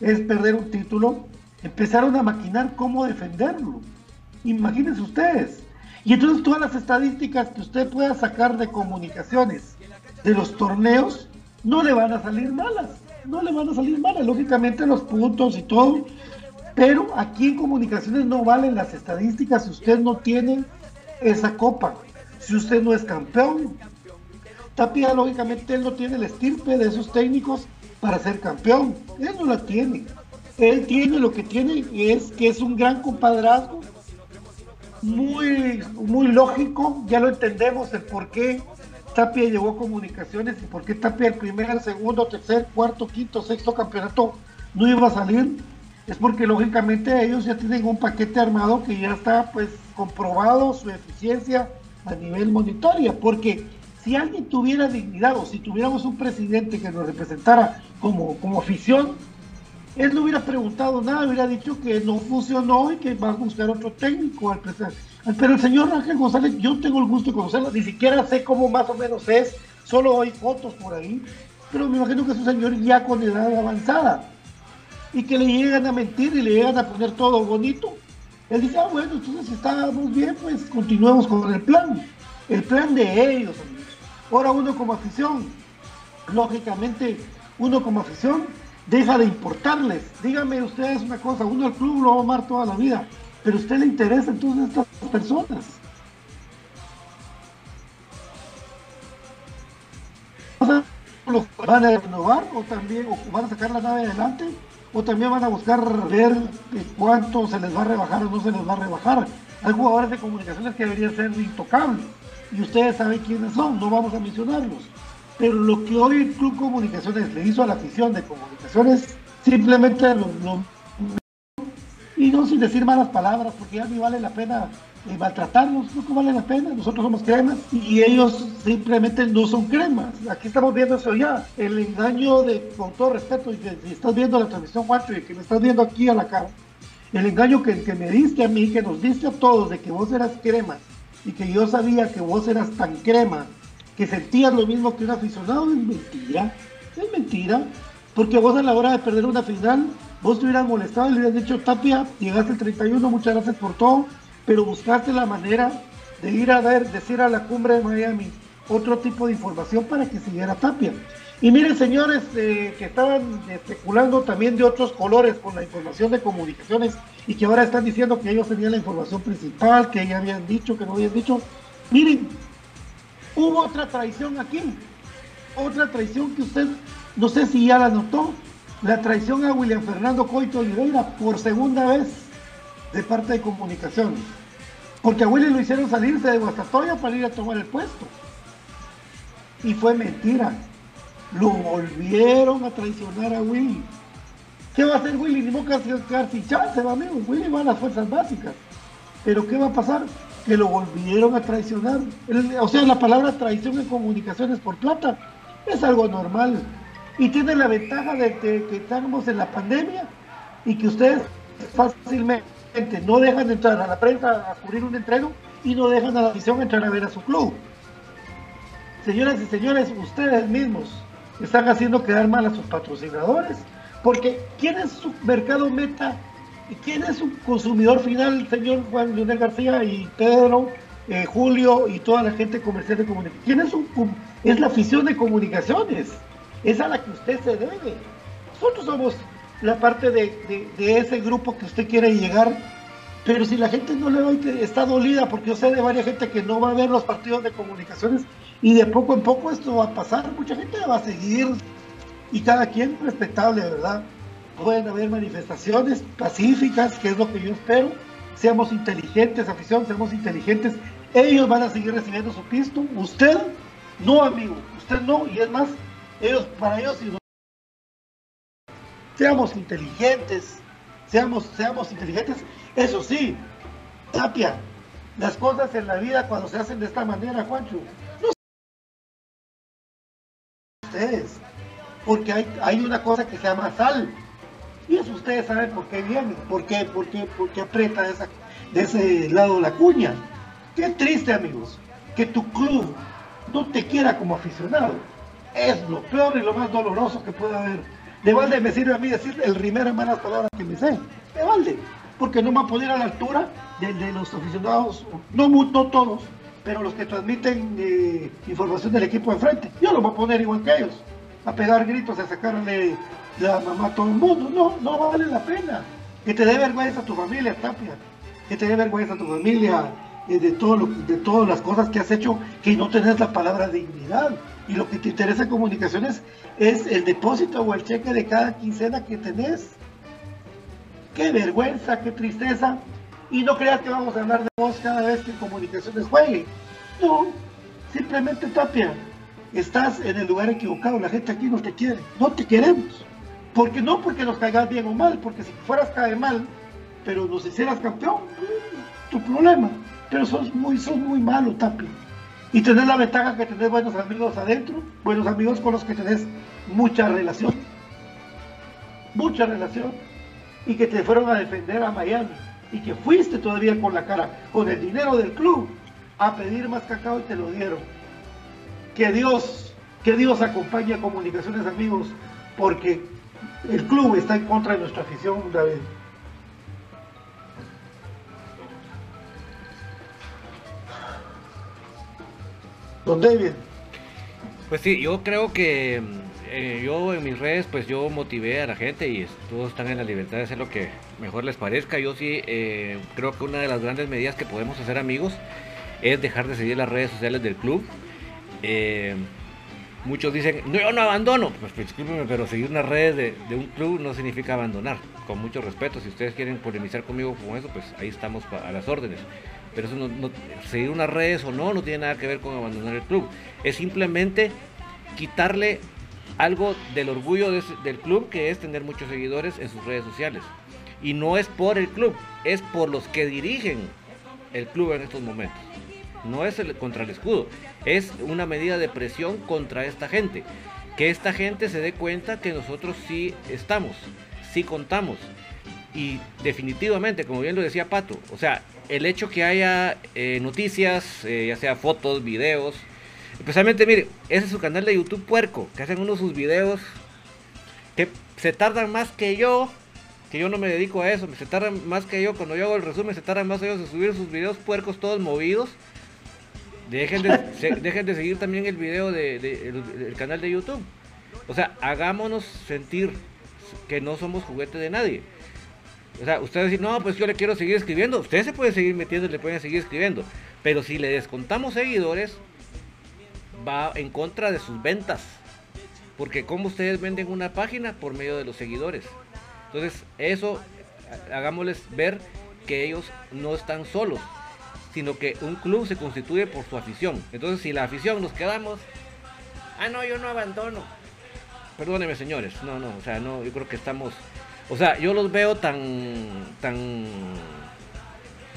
es perder un título, empezaron a maquinar cómo defenderlo. Imagínense ustedes. Y entonces todas las estadísticas que usted pueda sacar de comunicaciones de los torneos no le van a salir malas. No le van a salir malas. Lógicamente los puntos y todo. Pero aquí en comunicaciones no valen las estadísticas si usted no tiene esa copa. Si usted no es campeón, Tapia, lógicamente, él no tiene el estirpe de esos técnicos para ser campeón. Él no la tiene. Él tiene lo que tiene, es que es un gran compadrazgo, muy, muy lógico, ya lo entendemos el por qué Tapia llegó a comunicaciones y por qué Tapia el primer, segundo, tercer, cuarto, quinto, sexto campeonato no iba a salir. Es porque lógicamente ellos ya tienen un paquete armado que ya está pues comprobado su eficiencia a nivel monitoria, porque si alguien tuviera dignidad o si tuviéramos un presidente que nos representara como, como afición, él no hubiera preguntado nada, hubiera dicho que no funcionó y que va a buscar otro técnico al presidente. Pero el señor Ángel González, yo tengo el gusto de conocerlo, ni siquiera sé cómo más o menos es, solo hay fotos por ahí, pero me imagino que es un señor ya con edad avanzada y que le llegan a mentir y le llegan a poner todo bonito. Él dice, ah, bueno, entonces estábamos bien, pues continuemos con el plan. El plan de ellos, Ahora uno como afición, lógicamente uno como afición deja de importarles. Díganme ustedes una cosa, uno al club lo va a amar toda la vida, pero a usted le interesa entonces estas personas. van a renovar o también o van a sacar la nave adelante o también van a buscar ver cuánto se les va a rebajar o no se les va a rebajar. Hay jugadores de comunicaciones que deberían ser intocables y ustedes saben quiénes son, no vamos a mencionarlos. Pero lo que hoy el Club Comunicaciones le hizo a la afición de comunicaciones, simplemente lo, y no sin decir malas palabras, porque ya ni vale la pena eh, maltratarlos, no vale la pena, nosotros somos cremas y ellos simplemente no son cremas. Aquí estamos viendo eso ya, el engaño de, con todo respeto, y que si estás viendo la transmisión, Juancho, y que me estás viendo aquí a la cara, el engaño que, que me diste a mí, que nos diste a todos de que vos eras crema y que yo sabía que vos eras tan crema, que sentías lo mismo que un aficionado, es mentira, es mentira, porque vos a la hora de perder una final, vos te hubieras molestado y le hubieras dicho, Tapia, llegaste el 31, muchas gracias por todo, pero buscaste la manera de ir a ver, decir a la cumbre de Miami otro tipo de información para que siguiera Tapia. Y miren, señores eh, que estaban especulando también de otros colores con la información de comunicaciones y que ahora están diciendo que ellos tenían la información principal, que ya habían dicho, que no habían dicho. Miren, hubo otra traición aquí. Otra traición que usted, no sé si ya la notó, la traición a William Fernando Coito Oliveira por segunda vez de parte de comunicaciones. Porque a Willy lo hicieron salirse de Guastatoya para ir a tomar el puesto. Y fue mentira. Lo volvieron a traicionar a Willy. ¿Qué va a hacer Willy? Ni que quedar sin chance, va, amigo. Willy va a las fuerzas básicas. Pero ¿qué va a pasar? Que lo volvieron a traicionar. O sea, la palabra traición en comunicaciones por plata es algo normal. Y tiene la ventaja de que, que estamos en la pandemia y que ustedes fácilmente no dejan entrar a la prensa a cubrir un entreno y no dejan a la afición entrar a ver a su club. Señoras y señores, ustedes mismos están haciendo quedar mal a sus patrocinadores, porque ¿quién es su mercado meta? ¿Y quién es su consumidor final, señor Juan Leonel García y Pedro, eh, Julio y toda la gente comercial de comunicación? ¿Quién es su es la afición de comunicaciones? Es a la que usted se debe. Nosotros somos la parte de, de- ese grupo que usted quiere llegar, pero si la gente no le va, está dolida, porque yo sé de varias gente que no va a ver los partidos de comunicaciones y de poco en poco esto va a pasar, mucha gente va a seguir y cada quien respetable, ¿verdad? Pueden haber manifestaciones pacíficas, que es lo que yo espero. Seamos inteligentes, afición, seamos inteligentes. Ellos van a seguir recibiendo su pisto. Usted, no, amigo. Usted no. Y es más, ellos, para ellos, si seamos inteligentes. Seamos, seamos inteligentes. Eso sí, Tapia, las cosas en la vida cuando se hacen de esta manera, Juancho, no ustedes, porque hay, una cosa que se llama sal, y eso ustedes saben por qué viene, por qué, por qué, por qué aprieta esa- de ese lado la cuña. Qué triste, amigos, que tu club no te quiera como aficionado. Es lo peor y lo más doloroso que puede haber. De balde me sirve a mí decir el rimero en malas palabras que me sé. De balde. Porque no me va a poner a la altura de, los aficionados, no, no todos, pero los que transmiten eh, información del equipo de frente. Yo lo voy a poner igual que ellos. A pegar gritos, a sacarle la mamá a todo el mundo. No, no vale la pena. Que te dé vergüenza a tu familia, Tapia. Que te dé vergüenza a tu familia eh, de, todo de todas las cosas que has hecho, que no tenés la palabra dignidad. Y lo que te interesa en comunicaciones es el depósito o el cheque de cada quincena que tenés. Qué vergüenza, qué tristeza. Y no creas que vamos a hablar de vos cada vez que comunicaciones juegue. No, simplemente Tapia, estás en el lugar equivocado. La gente aquí no te quiere, no te queremos. Porque no porque nos caigas bien o mal, porque si fueras cae mal, pero nos hicieras campeón, tu problema. Pero sos muy, sos muy malo, Tapia. Y tenés la ventaja que tenés buenos amigos adentro, buenos amigos con los que tenés mucha relación. Mucha relación. Y que te fueron a defender a Miami. Y que fuiste todavía con la cara, con el dinero del club, a pedir más cacao y te lo dieron. Que Dios, que Dios acompañe a Comunicaciones Amigos, porque el club está en contra de nuestra afición, David. Don David. Pues sí, yo creo que mm, eh, yo en mis redes, pues yo motivé a la gente y todos están en la libertad de hacer lo que mejor les parezca. Yo sí eh, creo que una de las grandes medidas que podemos hacer amigos es dejar de seguir las redes sociales del club. Eh, muchos dicen, no, yo no abandono. Pues discúlpenme, pero seguir unas redes de, un club no significa abandonar. Con mucho respeto, si ustedes quieren polemizar conmigo con eso, pues ahí estamos a las órdenes. Pero eso no, seguir unas redes o no, no tiene nada que ver con abandonar el club. Es simplemente quitarle algo del orgullo del club, que es tener muchos seguidores en sus redes sociales. Y no es por el club, es por los que dirigen el club en estos momentos. No es el, contra el escudo, es una medida de presión contra esta gente. Que esta gente se dé cuenta que nosotros sí estamos, sí contamos. Y definitivamente, como bien lo decía Pato, o sea, el hecho que haya eh, noticias, eh, ya sea fotos, videos, especialmente, mire, ese es su canal de YouTube Puerco, que hacen uno de sus videos que se tardan más que yo, que yo no me dedico a eso, se tardan más que yo, cuando yo hago el resumen, se tardan más ellos en subir sus videos puercos todos movidos. Dejen de, dejen de seguir también el video de, de- el, canal de YouTube. O sea, hagámonos sentir que no somos juguete de nadie. O sea, ustedes dicen, no, pues yo le quiero seguir escribiendo. Ustedes se pueden seguir metiendo y le pueden seguir escribiendo. Pero si le descontamos seguidores, va en contra de sus ventas. Porque como ustedes venden una página por medio de los seguidores. Entonces, eso ha- hagámosles ver que ellos no están solos. Sino que un club se constituye por su afición. Entonces, si la afición nos quedamos, ah, no, yo no abandono. Perdónenme, señores, no, no, o sea, no, yo creo que estamos, o sea, yo los veo tan, tan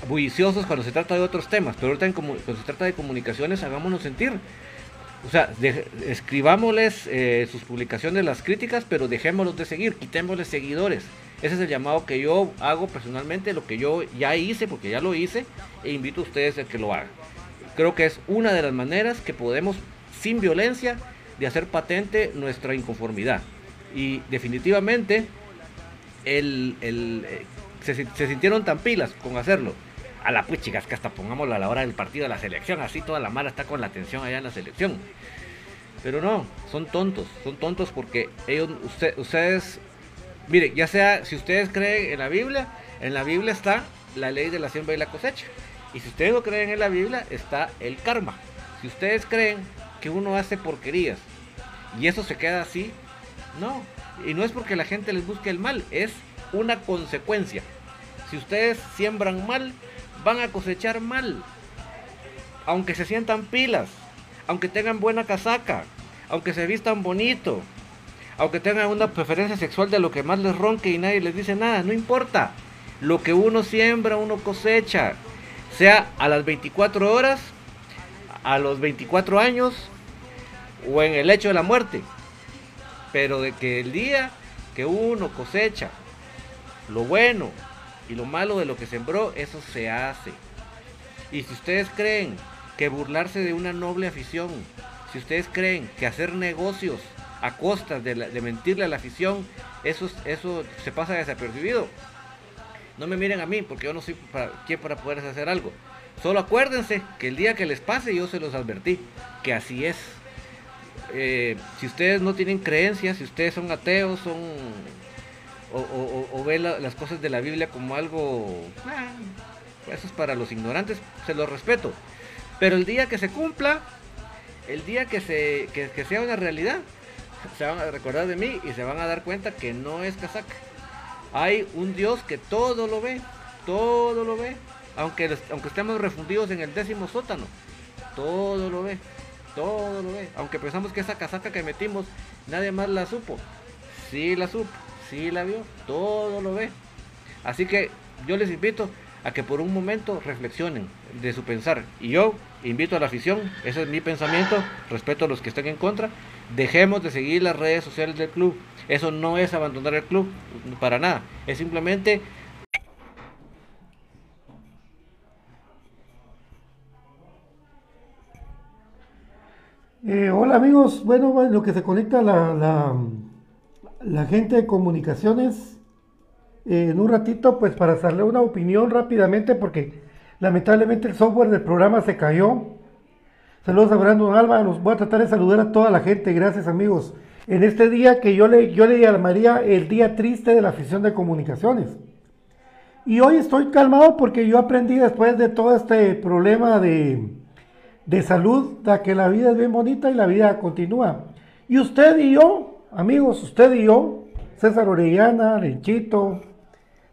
bulliciosos cuando se trata de otros temas, pero ahorita cuando se trata de comunicaciones, hagámonos sentir. O sea, escribámosles eh, sus publicaciones, las críticas, pero dejémoslos de seguir, quitémosles seguidores. Ese es el llamado que yo hago personalmente, lo que yo ya hice, porque ya lo hice, e invito a ustedes a que lo hagan. Creo que es una de las maneras que podemos, sin violencia, de hacer patente nuestra inconformidad. Y definitivamente, el, eh, se, se sintieron tan pilas con hacerlo a la pues chicas, que hasta pongámoslo a la hora del partido de la selección, así toda la mala está con la atención allá en la selección. Pero no, son tontos, son tontos porque ellos, ustedes, mire, ya sea, si ustedes creen en la Biblia, en la Biblia está la ley de la siembra y la cosecha. Y si ustedes no creen en la Biblia, está el karma. Si ustedes creen que uno hace porquerías y eso se queda así, no. Y no es porque la gente les busque el mal, es una consecuencia. Si ustedes siembran mal, van a cosechar mal. Aunque se sientan pilas, aunque tengan buena casaca, aunque se vistan bonito, aunque tengan una preferencia sexual de lo que más les ronque y nadie les dice nada, no importa. Lo que uno siembra, uno cosecha. Sea a las 24 horas, a los 24 años o en el hecho de la muerte. Pero de que el día que uno cosecha lo bueno, y lo malo de lo que sembró, eso se hace. Y si ustedes creen que burlarse de una noble afición, si ustedes creen que hacer negocios a costas de, mentirle a la afición, eso, eso se pasa desapercibido. No me miren a mí, porque yo no soy para, quien para poder hacer algo. Solo acuérdense que el día que les pase yo se los advertí, que así es. Eh, si ustedes no tienen creencias, si ustedes son ateos, son o, ve las cosas de la Biblia como algo, ah, eso es para los ignorantes, se lo respeto. Pero el día que se cumpla, el día que, se, que, sea una realidad, se van a recordar de mí y se van a dar cuenta que no es casaca. Hay un Dios que todo lo ve, todo lo ve, aunque, aunque estemos refundidos en el décimo sótano, todo lo ve, todo lo ve. Aunque pensamos que esa casaca que metimos, nadie más la supo, sí la supo sí la vio, todo lo ve. Así que yo les invito a que por un momento reflexionen de su pensar. Y yo invito a la afición, ese es mi pensamiento, respeto a los que estén en contra, dejemos de seguir las redes sociales del club. Eso no es abandonar el club, para nada. Es simplemente... Eh, hola amigos, bueno, lo que se conecta la, la, gente de comunicaciones eh, en un ratito, pues para hacerle una opinión rápidamente, porque lamentablemente el software del programa se cayó. Saludos a Brandon Alba, los voy a tratar de saludar a toda la gente, gracias amigos. En este día que yo le, yo le llamaría el día triste de la afición de comunicaciones. Y hoy estoy calmado porque yo aprendí después de todo este problema de, de salud, que la vida es bien bonita y la vida continúa. Y usted y yo amigos, usted y yo, César Orellana, Lenchito,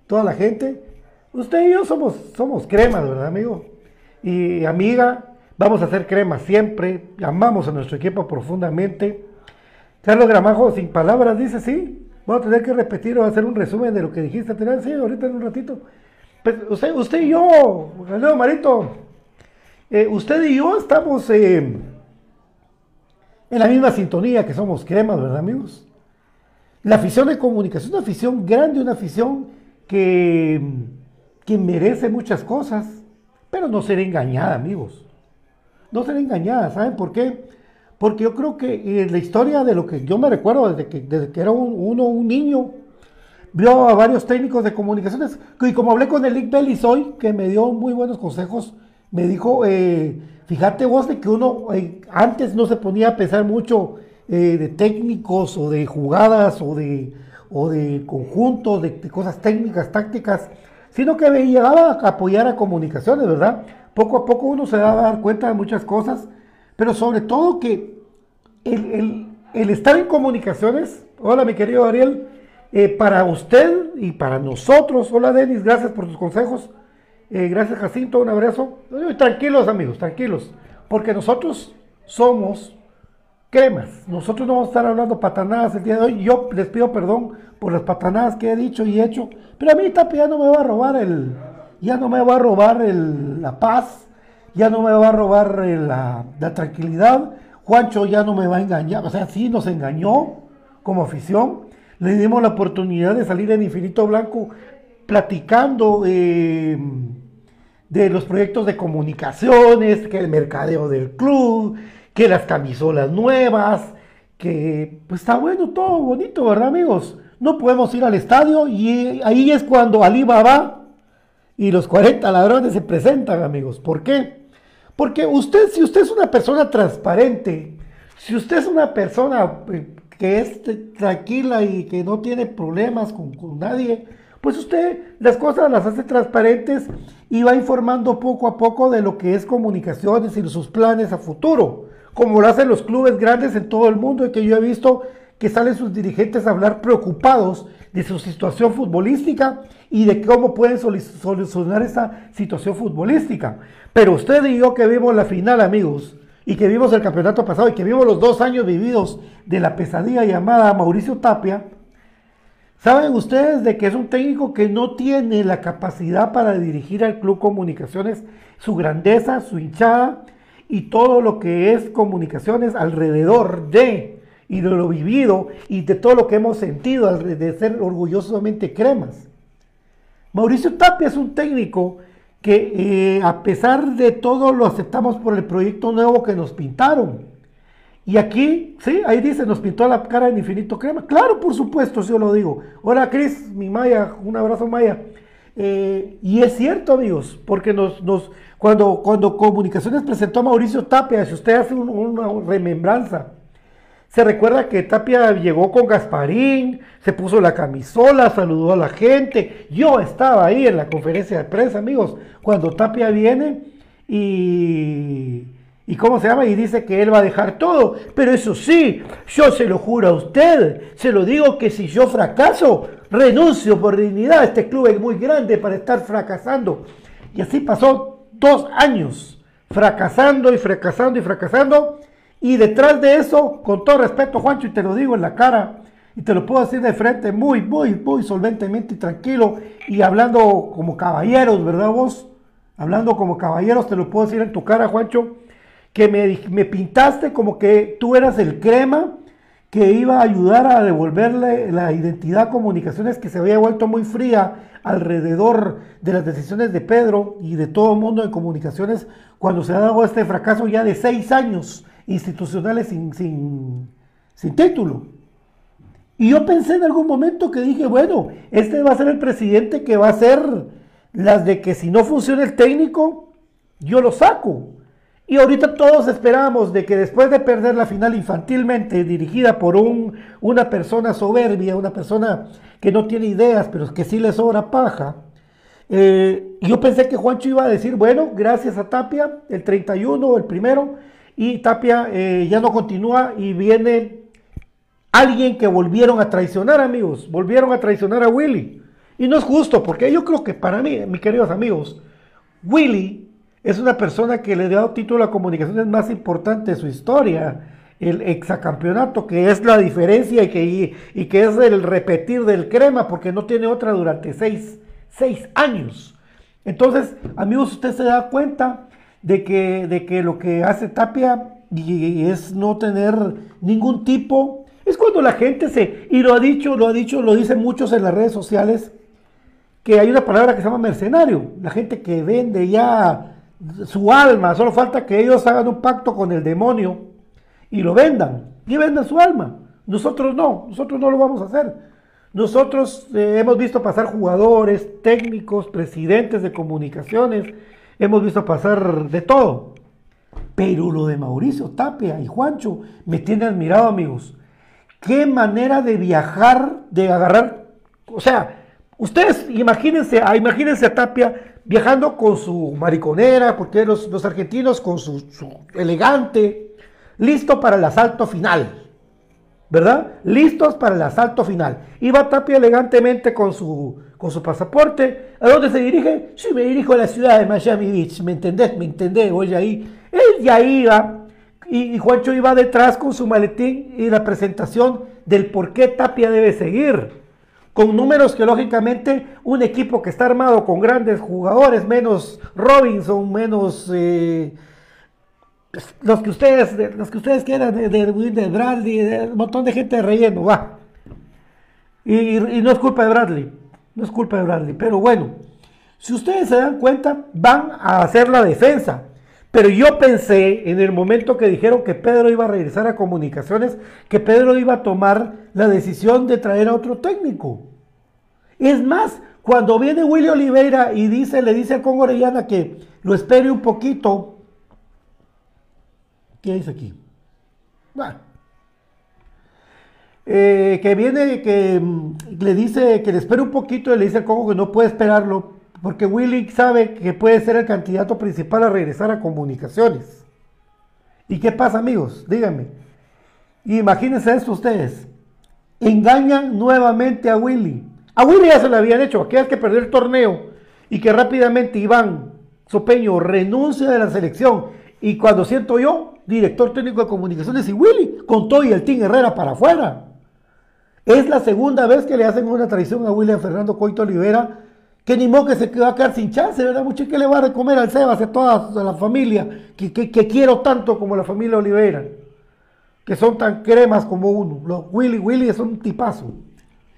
toda la gente, usted y yo somos, somos cremas, ¿verdad, amigo? Y amiga, vamos a hacer cremas siempre, amamos a nuestro equipo profundamente. Carlos Gramajo, sin palabras, dice sí. Voy a tener que repetir o hacer un resumen de lo que dijiste. Sí, ahorita en un ratito. Pues, usted, y yo, Leo Marito, eh, usted y yo estamos eh, en la misma sintonía que somos cremas, ¿verdad, amigos? La afición de comunicación, una afición grande, una afición que, que merece muchas cosas, pero no ser engañada, amigos. No ser engañada, ¿saben por qué? Porque yo creo que en la historia de lo que yo me recuerdo desde que, desde que era uno, un niño, vio a varios técnicos de comunicaciones, y como hablé con el Lick Bellis hoy, que me dio muy buenos consejos, me dijo, eh, Fíjate vos de que uno eh, antes no se ponía a pensar mucho eh, de técnicos o de jugadas o de, o de conjuntos, de, cosas técnicas, tácticas, sino que llegaba a apoyar a comunicaciones, ¿verdad? Poco a poco uno se daba a dar cuenta de muchas cosas, pero sobre todo que el, estar en comunicaciones, hola mi querido Ariel, eh, para usted y para nosotros, hola Denis, gracias por tus consejos, Eh, gracias Jacinto, un abrazo. Tranquilos amigos, tranquilos, porque nosotros somos cremas. Nosotros no vamos a estar hablando patanadas el día de hoy. Yo les pido perdón por las patanadas que he dicho y hecho, pero a mí Tapia no me va a robar el, ya no me va a robar la paz, ya no me va a robar la, tranquilidad. Juancho ya no me va a engañar, o sea, sí nos engañó como afición. Le dimos la oportunidad de salir en Infinito Blanco platicando eh, de los proyectos de comunicaciones, que el mercadeo del club, que las camisolas nuevas, que pues está bueno, todo bonito, ¿verdad amigos? No podemos ir al estadio y ahí es cuando Ali va y los 40 ladrones se presentan, amigos. ¿Por qué? Porque usted, si usted es una persona transparente, si usted es una persona eh, que es tranquila y que no tiene problemas con, con nadie, pues usted las cosas las hace transparentes y va informando poco a poco de lo que es comunicaciones y sus planes a futuro, como lo hacen los clubes grandes en todo el mundo y que yo he visto que salen sus dirigentes a hablar preocupados de su situación futbolística y de cómo pueden solucionar esa situación futbolística. Pero usted y yo que vimos la final, amigos, y que vimos el campeonato pasado y que vimos los dos años vividos de la pesadilla llamada Mauricio Tapia, ¿Saben ustedes de que es un técnico que no tiene la capacidad para dirigir al Club Comunicaciones, su grandeza, su hinchada y todo lo que es comunicaciones alrededor de y de lo vivido y de todo lo que hemos sentido de ser orgullosamente cremas? Mauricio Tapia es un técnico que eh, a pesar de todo lo aceptamos por el proyecto nuevo que nos pintaron. Y aquí, sí, ahí dice, nos pintó la cara en infinito crema. Claro, por supuesto, yo lo digo. Hola, Cris, mi Maya, un abrazo, Maya. Eh, y es cierto, amigos, porque nos, nos, cuando, cuando Comunicaciones presentó a Mauricio Tapia, si usted hace una remembranza, se recuerda que Tapia llegó con Gasparín, se puso la camisola, saludó a la gente. Yo estaba ahí en la conferencia de prensa, amigos, cuando Tapia viene y ¿Y cómo se llama? Y dice que él va a dejar todo. Pero eso sí, yo se lo juro a usted, se lo digo que si yo fracaso, renuncio por dignidad. Este club es muy grande para estar fracasando. Y así pasó dos años, fracasando y fracasando y fracasando. Y detrás de eso, con todo respeto, Juancho, y te lo digo en la cara, y te lo puedo decir de frente, muy, muy, muy solventemente y tranquilo, y hablando como caballeros, ¿verdad vos? Hablando como caballeros, te lo puedo decir en tu cara, Juancho que me, pintaste como que tú eras el crema que iba a ayudar a devolverle la identidad a comunicaciones que se había vuelto muy fría alrededor de las decisiones de Pedro y de todo el mundo de comunicaciones cuando se ha dado este fracaso ya de seis años institucionales sin, sin, sin título. Y yo pensé en algún momento que dije, bueno, este va a ser el presidente que va a ser las de que si no funciona el técnico, yo lo saco. Y ahorita todos esperamos de que después de perder la final infantilmente, dirigida por un, una persona soberbia, una persona que no tiene ideas, pero que sí le sobra paja, eh, yo pensé que Juancho iba a decir, bueno, gracias a Tapia, el 31, el primero, y Tapia eh, ya no continúa y viene alguien que volvieron a traicionar, amigos, volvieron a traicionar a Willy. Y no es justo, porque yo creo que para mí, mis queridos amigos, Willy es una persona que le dio título a comunicaciones más importante de su historia, el exacampeonato, que es la diferencia y que, y, que es el repetir del crema, porque no tiene otra durante seis, seis años. Entonces, amigos, usted se da cuenta de que, de que lo que hace Tapia y es no tener ningún tipo, es cuando la gente se, y lo ha dicho, lo ha dicho, lo dicen muchos en las redes sociales, que hay una palabra que se llama mercenario, la gente que vende ya su alma, solo falta que ellos hagan un pacto con el demonio y lo vendan, y vendan su alma. Nosotros no, nosotros no lo vamos a hacer. Nosotros eh, hemos visto pasar jugadores, técnicos, presidentes de comunicaciones, hemos visto pasar de todo. Pero lo de Mauricio Tapia y Juancho me tiene admirado, amigos. Qué manera de viajar, de agarrar, o sea, ustedes imagínense, imagínense a Tapia viajando con su mariconera, porque los, los argentinos con su, elegante, listo para el asalto final. ¿verdad? Listos para el asalto final. Iba Tapia elegantemente con su, con su pasaporte. ¿A dónde se dirige? Sí, me dirijo a la ciudad de Miami Beach. ¿Me entendés? ¿Me entendés? Voy ahí. Él ya iba. Y, Juancho iba detrás con su maletín y la presentación del por qué Tapia debe seguir. Con números que lógicamente un equipo que está armado con grandes jugadores, menos Robinson, menos... eh, los que ustedes, los que ustedes quieran, de, de, de Bradley, de un montón de gente de relleno, va. Y no es culpa de Bradley, no es culpa de Bradley, pero bueno, si ustedes se dan cuenta, van a hacer la defensa. Pero yo pensé en el momento que dijeron que Pedro iba a regresar a comunicaciones, que Pedro iba a tomar la decisión de traer a otro técnico. Es más, cuando viene Willy Oliveira y dice, le dice a Congo Orellana que lo espere un poquito, ¿Qué dice aquí? Bueno. Eh, que viene, que mm, le dice que le espere un poquito y le dice al Congo que no puede esperarlo porque Willy sabe que puede ser el candidato principal a regresar a comunicaciones. ¿Y qué pasa, amigos? Díganme. Imagínense esto ustedes. Engañan nuevamente a Willy. A Willy ya se lo habían hecho. Aquel que perdió el torneo y que rápidamente Iván Sopeño renuncia de la selección. Y cuando siento yo, director técnico de comunicaciones y Willy, con todo y el Team Herrera para afuera. Es la segunda vez que le hacen una traición a William Fernando Coito Olivera, que ni modo que se va a quedar sin chance, ¿verdad? Mucho que le va a recomer al Sebas, a toda la familia, que, que- que quiero tanto como la familia Olivera, que son tan cremas como uno. Los Willy, Willy es un tipazo.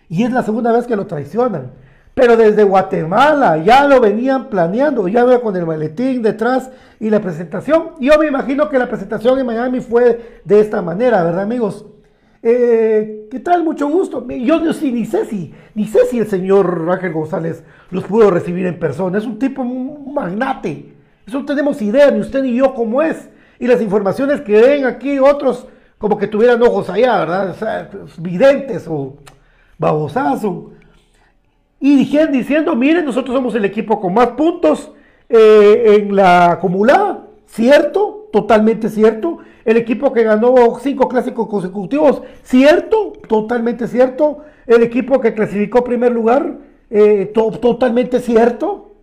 Y es la segunda vez que lo traicionan. Pero desde Guatemala ya lo venían planeando, ya veo con el maletín detrás y la presentación. Yo me imagino que la presentación en Miami fue de esta manera, ¿verdad amigos? Eh, ¿Qué tal? Mucho gusto. Yo no ni sé si, ni sé si el señor Ángel González los pudo recibir en persona. Es un tipo magnate. Eso no tenemos idea, ni usted ni yo cómo es. Y las informaciones que ven aquí otros como que tuvieran ojos allá, ¿verdad? Pues, videntes o babosazo. Y dijeron, diciendo, miren, nosotros somos el equipo con más puntos eh, en la acumulada. Cierto, totalmente cierto. El equipo que ganó cinco clásicos consecutivos, cierto, totalmente cierto. El equipo que clasificó primer lugar, eh, to- totalmente cierto.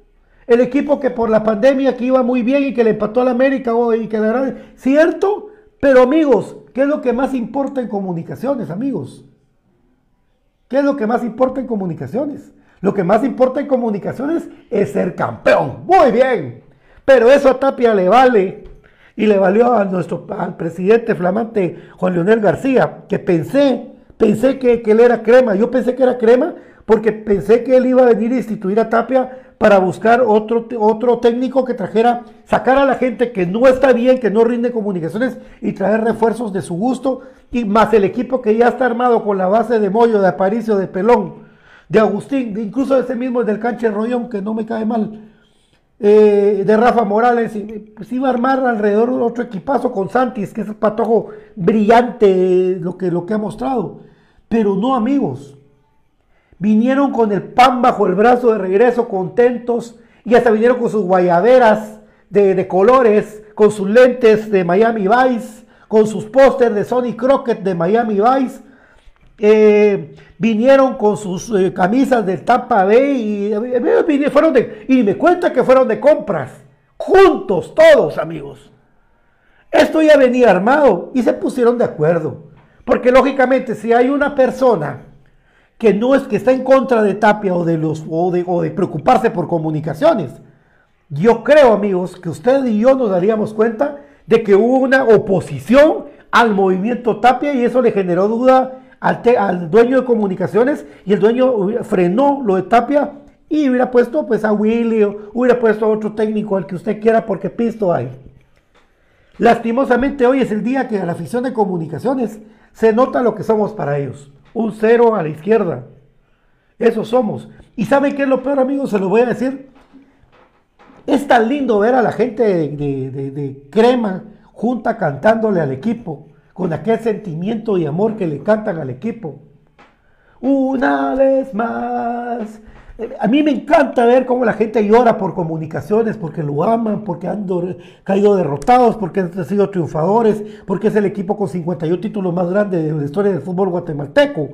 El equipo que por la pandemia que iba muy bien y que le empató al América y que la verdad, cierto. Pero amigos, ¿qué es lo que más importa en comunicaciones, amigos? ¿Qué es lo que más importa en comunicaciones? Lo que más importa en comunicaciones es ser campeón. Muy bien. Pero eso a Tapia le vale. Y le valió nuestro al presidente flamante Juan Leonel García, que pensé, pensé que, él era crema. Yo pensé que era crema porque pensé que él iba a venir a instituir a Tapia para buscar otro, otro técnico que trajera, sacar a la gente que no está bien, que no rinde comunicaciones y traer refuerzos de su gusto, y más el equipo que ya está armado con la base de Moyo, de Aparicio, de Pelón, de Agustín, incluso ese mismo del Canche Rollón, que no me cae mal, eh, de Rafa Morales, y, pues iba a armar alrededor otro equipazo con Santis, que es el patojo brillante, lo que, lo que ha mostrado. Pero no, amigos. Vinieron con el pan bajo el brazo de regreso, contentos, y hasta vinieron con sus guayaberas de, de colores, con sus lentes de Miami Vice, con sus pósters de Sony Crockett de Miami Vice. Eh, vinieron con sus eh, camisas del Tampa Bay y, eh, fueron y me cuenta que fueron de compras, juntos, todos amigos. Esto ya venía armado y se pusieron de acuerdo. Porque lógicamente si hay una persona que no es que está en contra de Tapia o de los o de, o de preocuparse por comunicaciones, yo creo amigos que usted y yo nos daríamos cuenta de que hubo una oposición al movimiento Tapia y eso le generó duda al, dueño de comunicaciones y el dueño frenó lo de Tapia y hubiera puesto pues a Willy o hubiera puesto a otro técnico al que usted quiera porque pisto hay. Lastimosamente hoy es el día que a la afición de comunicaciones se nota lo que somos para ellos. Un cero a la izquierda. Eso somos. ¿Y saben qué es lo peor, amigos? Se lo voy a decir. Es tan lindo ver a la gente de- de crema junta cantándole al equipo, con aquel sentimiento y amor que le cantan al equipo. Una vez más, A mí me encanta ver cómo la gente llora por comunicaciones, porque lo aman, porque han caído derrotados, porque han sido triunfadores, porque es el equipo con 51 títulos más grande de la historia del fútbol guatemalteco.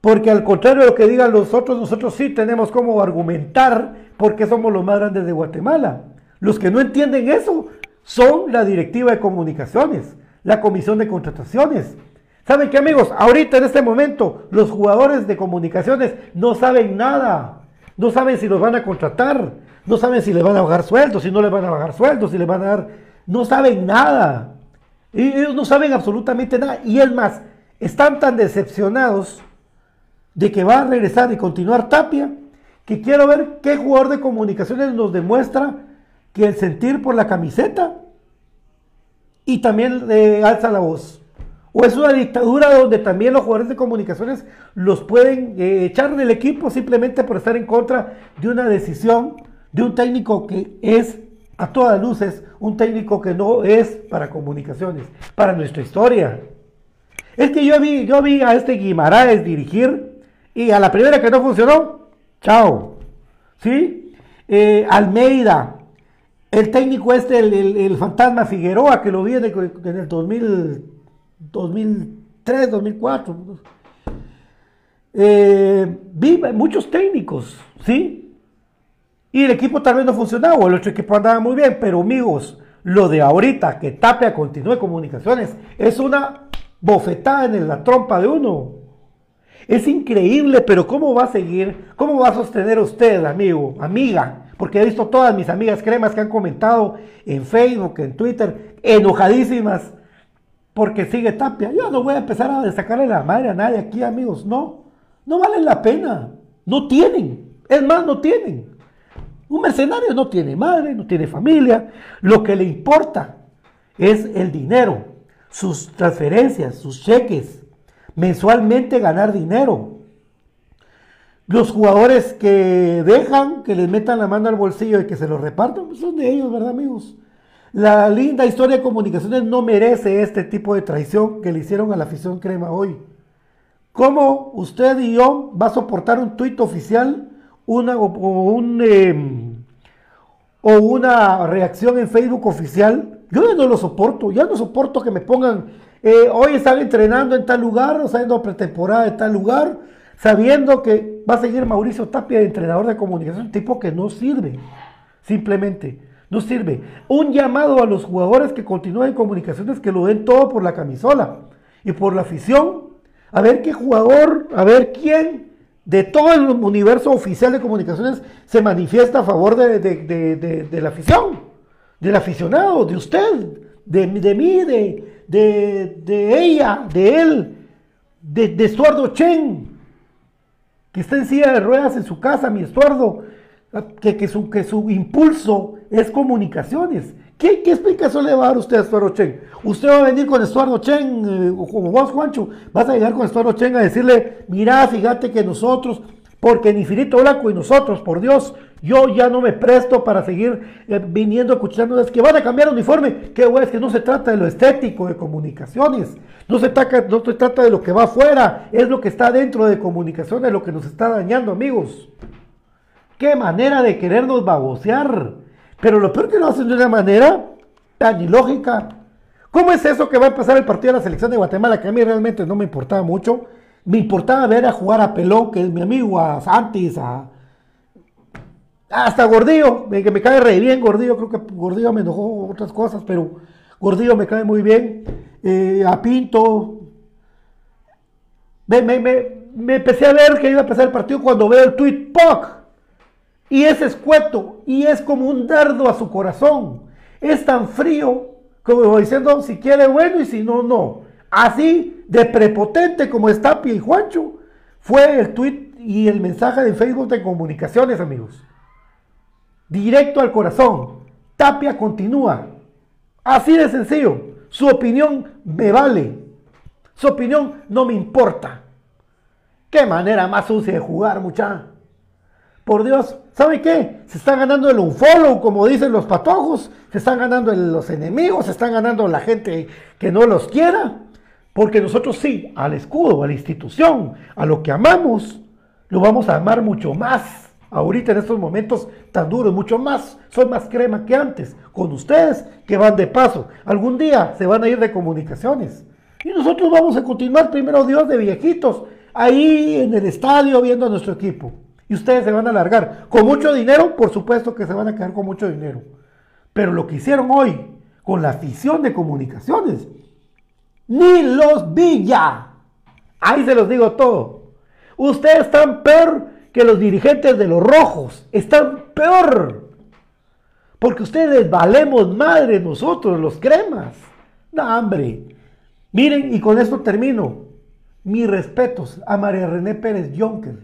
Porque al contrario de lo que digan los otros, nosotros sí tenemos cómo argumentar por qué somos los más grandes de Guatemala. Los que no entienden eso son la directiva de comunicaciones, la comisión de contrataciones. ¿Saben qué amigos? Ahorita en este momento los jugadores de comunicaciones no saben nada. No saben si los van a contratar. No saben si les van a bajar sueldos, si no les van a bajar sueldos, si les van a dar... No saben nada. Y ellos no saben absolutamente nada. Y es más, están tan decepcionados de que va a regresar y continuar Tapia, que quiero ver qué jugador de comunicaciones nos demuestra que el sentir por la camiseta y también eh, alza la voz. O es una dictadura donde también los jugadores de comunicaciones los pueden eh, echar del equipo simplemente por estar en contra de una decisión de un técnico que es a todas luces un técnico que no es para comunicaciones, para nuestra historia. Es que yo vi, yo vi a este Guimaraes dirigir y a la primera que no funcionó, chao. ¿Sí? Eh, Almeida, el técnico este, el, el- fantasma Figueroa, que lo vi en el, en el 2000, 2003, 2004. Eh, vi muchos técnicos, ¿sí? Y el equipo tal vez no funcionaba, el otro equipo andaba muy bien, pero amigos, lo de ahorita, que Tapia continúe comunicaciones, es una bofetada en la trompa de uno. Es increíble, pero ¿cómo va a seguir? ¿Cómo va a sostener usted, amigo, amiga? Porque he visto todas mis amigas cremas que han comentado en Facebook, en Twitter, enojadísimas porque sigue Tapia. Yo no voy a empezar a sacarle la madre a nadie aquí, amigos. No, no vale la pena. No tienen. Es más, no tienen. Un mercenario no tiene madre, no tiene familia. Lo que le importa es el dinero, sus transferencias, sus cheques. Mensualmente ganar dinero. Los jugadores que dejan que les metan la mano al bolsillo y que se lo repartan, pues son de ellos, ¿verdad, amigos? La linda historia de comunicaciones no merece este tipo de traición que le hicieron a la afición crema hoy. ¿Cómo usted y yo va a soportar un tuit oficial una, o, o una reacción en Facebook oficial? Yo ya no lo soporto, ya no soporto que me pongan, eh, hoy están entrenando en tal lugar, o haciendo pretemporada en tal lugar, sabiendo que va a seguir Mauricio Tapia entrenador de comunicación, un tipo que no sirve, simplemente. No sirve. Un llamado a los jugadores que continúen en comunicaciones que lo den todo por la camisola y por la afición. A ver qué jugador, a ver quién de todo el universo oficial de comunicaciones se manifiesta a favor de, la afición, del aficionado, de usted, de, mí, de, ella, de él, de, de Estuardo Chen, que está en silla de ruedas en su casa, mi Estuardo, que, que su, que su impulso es comunicaciones. ¿Qué, qué explicación le va a dar usted a Estuardo Chen? Usted va a venir con Estuardo Chen, eh, como vos, Juancho, vas a llegar con Estuardo Chen a decirle, mira, fíjate que nosotros, porque en Infinito Blanco y nosotros, por Dios, yo ya no me presto para seguir eh, viniendo escuchando, es que van a cambiar uniforme. Qué güey, es que no se trata de lo estético de comunicaciones, no se, trata, no se trata de lo que va afuera, es lo que está dentro de comunicaciones lo que nos está dañando, amigos. Qué manera de querernos babosear. Pero lo peor que lo hacen de una manera tan ilógica. ¿Cómo es eso que va a empezar el partido de la selección de Guatemala? Que a mí realmente no me importaba mucho. Me importaba ver a jugar a Pelón, que es mi amigo, a Santis, a. Hasta Gordillo, que me cae re bien Gordillo. Creo que Gordillo me enojó otras cosas, pero Gordillo me cae muy bien. Eh, a Pinto, me, me- me- empecé a ver que iba a empezar el partido cuando veo el tweet POC. Y es escueto y es como un dardo a su corazón. Es tan frío como diciendo si quiere bueno y si no, no. Así de prepotente como es Tapia y Juancho fue el tweet y el mensaje de Facebook de comunicaciones, amigos. Directo al corazón. Tapia continúa. Así de sencillo. Su opinión me vale. Su opinión no me importa. Qué manera más sucia de jugar, muchacha. Por Dios, ¿sabe qué? Se están ganando el unfollow, como dicen los patojos, se están ganando los enemigos, se están ganando la gente que no los quiera, porque nosotros sí, al escudo, a la institución, a lo que amamos, lo vamos a amar mucho más. Ahorita en estos momentos tan duros, mucho más. Soy más crema que antes. Con ustedes que van de paso. Algún día se van a ir de comunicaciones. Y nosotros vamos a continuar, primero Dios, de viejitos, ahí en el estadio viendo a nuestro equipo. Y ustedes se van a alargar. Con mucho dinero, por supuesto que se van a quedar con mucho dinero. Pero lo que hicieron hoy con la afición de comunicaciones, ni los Villa. Ahí se los digo todo. Ustedes están peor que los dirigentes de los rojos. Están peor. Porque ustedes valemos madre nosotros, los cremas. No, hombre. Miren, y con esto termino. Mis respetos a María René Pérez Jonker.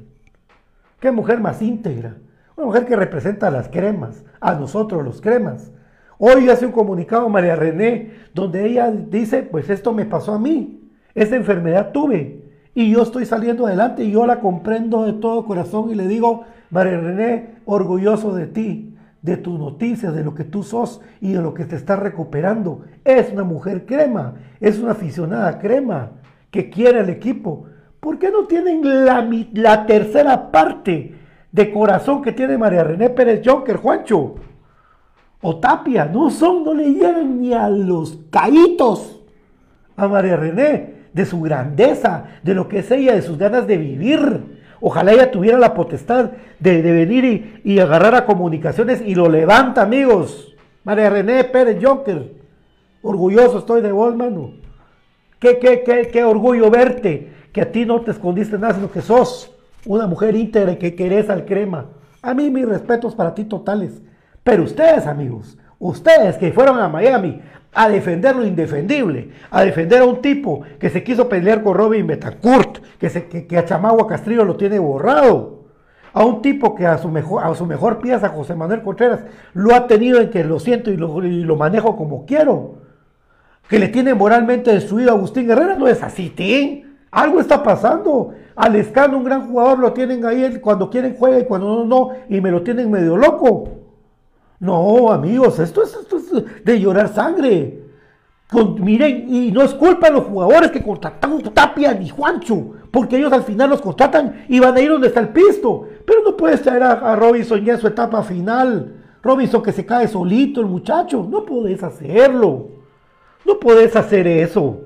Qué mujer más íntegra. Una mujer que representa a las cremas, a nosotros los cremas. Hoy hace un comunicado María René donde ella dice, pues esto me pasó a mí, esa enfermedad tuve y yo estoy saliendo adelante y yo la comprendo de todo corazón y le digo, María René, orgulloso de ti, de tus noticias, de lo que tú sos y de lo que te estás recuperando. Es una mujer crema, es una aficionada crema que quiere al equipo. ¿Por qué no tienen la, la tercera parte de corazón que tiene María René Pérez Jonker, Juancho? o Tapia, no son, no le llegan ni a los caítos a María René, de su grandeza, de lo que es ella, de sus ganas de vivir. Ojalá ella tuviera la potestad de, venir y, agarrar a comunicaciones y lo levanta, amigos. María René Pérez Jonker, orgulloso estoy de vos, mano. Qué, qué, qué, qué orgullo verte, que a ti no te escondiste nada, sino que sos una mujer íntegra y que querés al crema. A mí mis respetos para ti totales. Pero ustedes, amigos, ustedes que fueron a Miami a defender lo indefendible, a defender a un tipo que se quiso pelear con Robin Betancourt, que, se, que, a Chamagua Castrillo lo tiene borrado, a un tipo que a su mejor, pieza, José Manuel Contreras, lo ha tenido en que lo siento y lo, manejo como quiero, que le tiene moralmente destruido a Agustín Herrera, no es así, ¿sí? Algo está pasando. Al Escano, un gran jugador, lo tienen ahí cuando quieren juega y cuando no, no, y me lo tienen medio loco. No, amigos, esto es, de llorar sangre. miren, y no es culpa de los jugadores que contrataron Tapia ni Juancho, porque ellos al final los contratan y van a ir donde está el pisto. Pero no puedes traer a, Robinson ya en su etapa final. Robinson que se cae solito, el muchacho. No puedes hacerlo. No puedes hacer eso.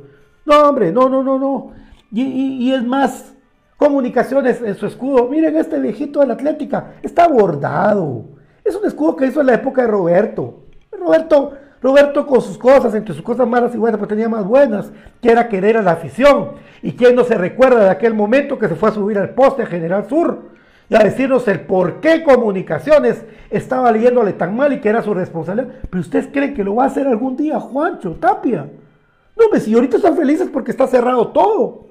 No, hombre, no, no, no, no. Y, y es más, comunicaciones en su escudo. Miren, este viejito de la Atlética está bordado. Es un escudo que hizo en la época de Roberto. Roberto, Roberto con sus cosas, entre sus cosas malas y buenas, pero tenía más buenas, que era querer a la afición. ¿Y quién no se recuerda de aquel momento que se fue a subir al poste General Sur y a decirnos el por qué Comunicaciones estaba leyéndole tan mal y que era su responsabilidad? Pero ustedes creen que lo va a hacer algún día Juancho, Tapia. No, me si ahorita están felices porque está cerrado todo.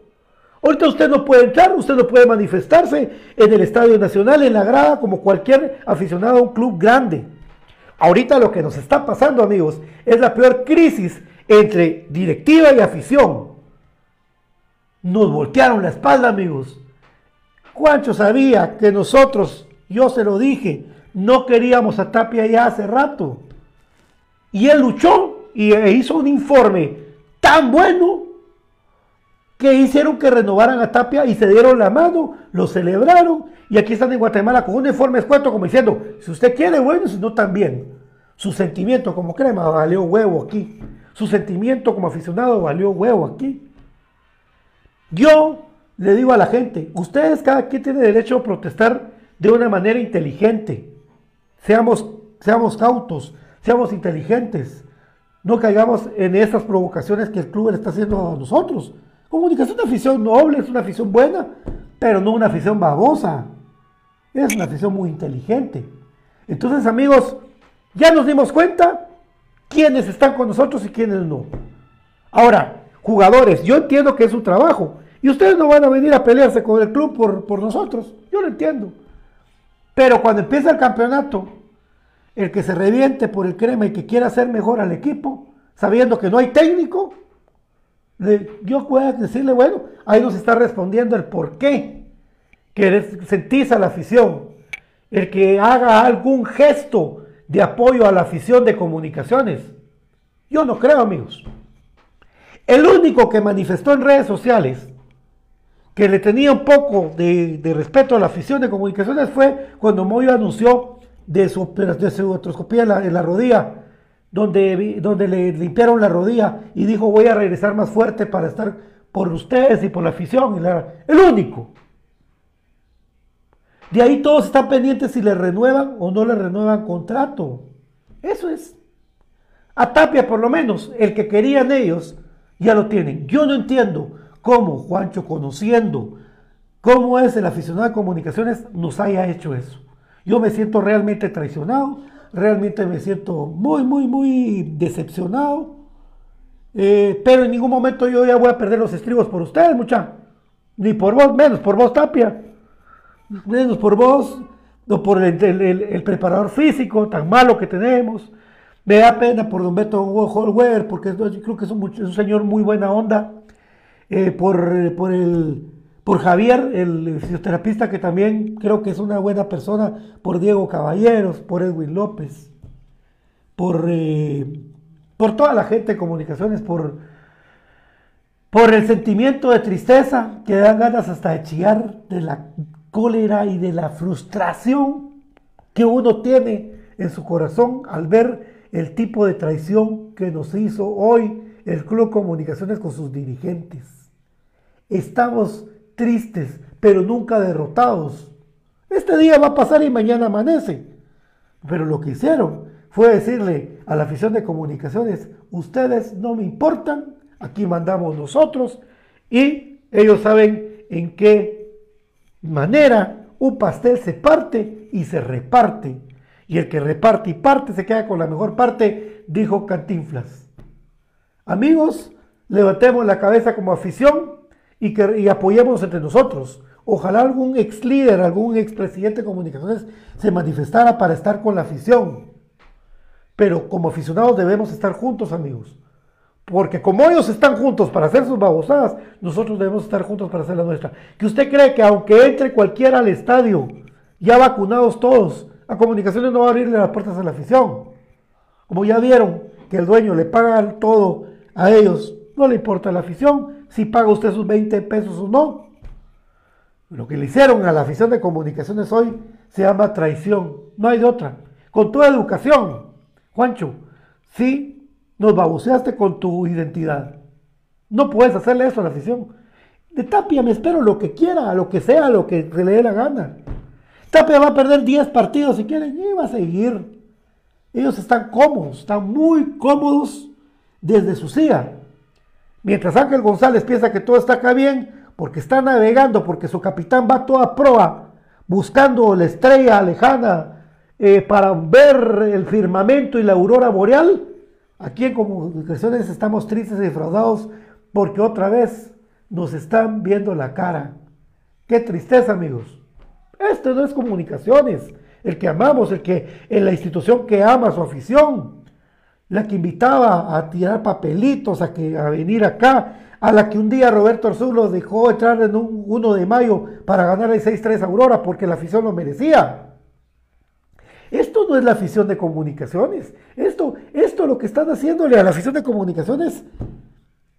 Ahorita usted no puede entrar, usted no puede manifestarse en el Estadio Nacional, en la grada, como cualquier aficionado a un club grande. Ahorita lo que nos está pasando, amigos, es la peor crisis entre directiva y afición. Nos voltearon la espalda, amigos. Juancho sabía que nosotros, yo se lo dije, no queríamos a Tapia ya hace rato. Y él luchó y hizo un informe tan bueno que hicieron que renovaran a Tapia y se dieron la mano, lo celebraron y aquí están en Guatemala con un informe escueto como diciendo, si usted quiere, bueno, si no también. Su sentimiento como crema valió huevo aquí. Su sentimiento como aficionado valió huevo aquí. Yo le digo a la gente, ustedes cada quien tiene derecho a protestar de una manera inteligente. Seamos, seamos cautos, seamos inteligentes. No caigamos en esas provocaciones que el club le está haciendo a nosotros. Comunicación es una afición noble, es una afición buena, pero no una afición babosa. Es una afición muy inteligente. Entonces, amigos, ya nos dimos cuenta quiénes están con nosotros y quiénes no. Ahora, jugadores, yo entiendo que es su trabajo. Y ustedes no van a venir a pelearse con el club por, por nosotros. Yo lo entiendo. Pero cuando empieza el campeonato, el que se reviente por el crema y que quiera hacer mejor al equipo, sabiendo que no hay técnico, yo puedo decirle, bueno, ahí nos está respondiendo el por qué. Que sentís a la afición. El que haga algún gesto de apoyo a la afición de comunicaciones. Yo no creo, amigos. El único que manifestó en redes sociales que le tenía un poco de, respeto a la afición de comunicaciones fue cuando Moyo anunció de su, de su en la rodilla, donde, donde le limpiaron la rodilla y dijo voy a regresar más fuerte para estar por ustedes y por la afición. el único. De ahí todos están pendientes si le renuevan o no le renuevan contrato. Eso es. A Tapia, por lo menos, el que querían ellos, ya lo tienen. Yo no entiendo cómo Juancho, conociendo cómo es el aficionado de comunicaciones, nos haya hecho eso. Yo me siento realmente traicionado, realmente me siento muy, muy, muy decepcionado. Eh, pero en ningún momento yo ya voy a perder los estribos por ustedes, mucha. Ni por vos, menos por vos, Tapia. Menos por vos, o por el, preparador físico tan malo que tenemos. Me da pena por don Beto Holwer, porque creo que es un, señor muy buena onda. Eh, por, por, el, por Javier, el fisioterapista, que también creo que es una buena persona. Por Diego Caballeros, por Edwin López, por, eh, por toda la gente de comunicaciones, por, por el sentimiento de tristeza que dan ganas hasta de chillar de la cólera y de la frustración que uno tiene en su corazón al ver el tipo de traición que nos hizo hoy el Club Comunicaciones con sus dirigentes. Estamos tristes, pero nunca derrotados. Este día va a pasar y mañana amanece. Pero lo que hicieron fue decirle a la afición de comunicaciones, ustedes no me importan, aquí mandamos nosotros y ellos saben en qué manera un pastel se parte y se reparte. Y el que reparte y parte se queda con la mejor parte, dijo Cantinflas. Amigos, levantemos la cabeza como afición y, que, y apoyemos entre nosotros. Ojalá algún ex líder, algún ex presidente de comunicaciones se manifestara para estar con la afición. Pero como aficionados debemos estar juntos, amigos. Porque como ellos están juntos para hacer sus babosadas, nosotros debemos estar juntos para hacer la nuestra. Que usted cree que aunque entre cualquiera al estadio, ya vacunados todos, a comunicaciones no va a abrirle las puertas a la afición. Como ya vieron que el dueño le paga todo a ellos, no le importa la afición, si paga usted sus 20 pesos o no. Lo que le hicieron a la afición de comunicaciones hoy se llama traición, no hay de otra. Con toda educación, Juancho, sí nos baboseaste con tu identidad. No puedes hacerle eso a la afición. De Tapia me espero lo que quiera, lo que sea, lo que le dé la gana. Tapia va a perder 10 partidos si quieren y va a seguir. Ellos están cómodos, están muy cómodos desde su silla. Mientras Ángel González piensa que todo está acá bien, porque está navegando, porque su capitán va toda proa, buscando la estrella lejana eh, para ver el firmamento y la aurora boreal. Aquí en Comunicaciones estamos tristes y defraudados porque otra vez nos están viendo la cara. Qué tristeza, amigos. Esto no es comunicaciones. El que amamos, el que en la institución que ama su afición, la que invitaba a tirar papelitos, a, que, a venir acá, a la que un día Roberto Arzulo dejó entrar en un 1 de mayo para ganar el 6-3 Aurora porque la afición lo merecía. Esto no es la afición de comunicaciones. Esto, esto lo que están haciéndole a la afición de comunicaciones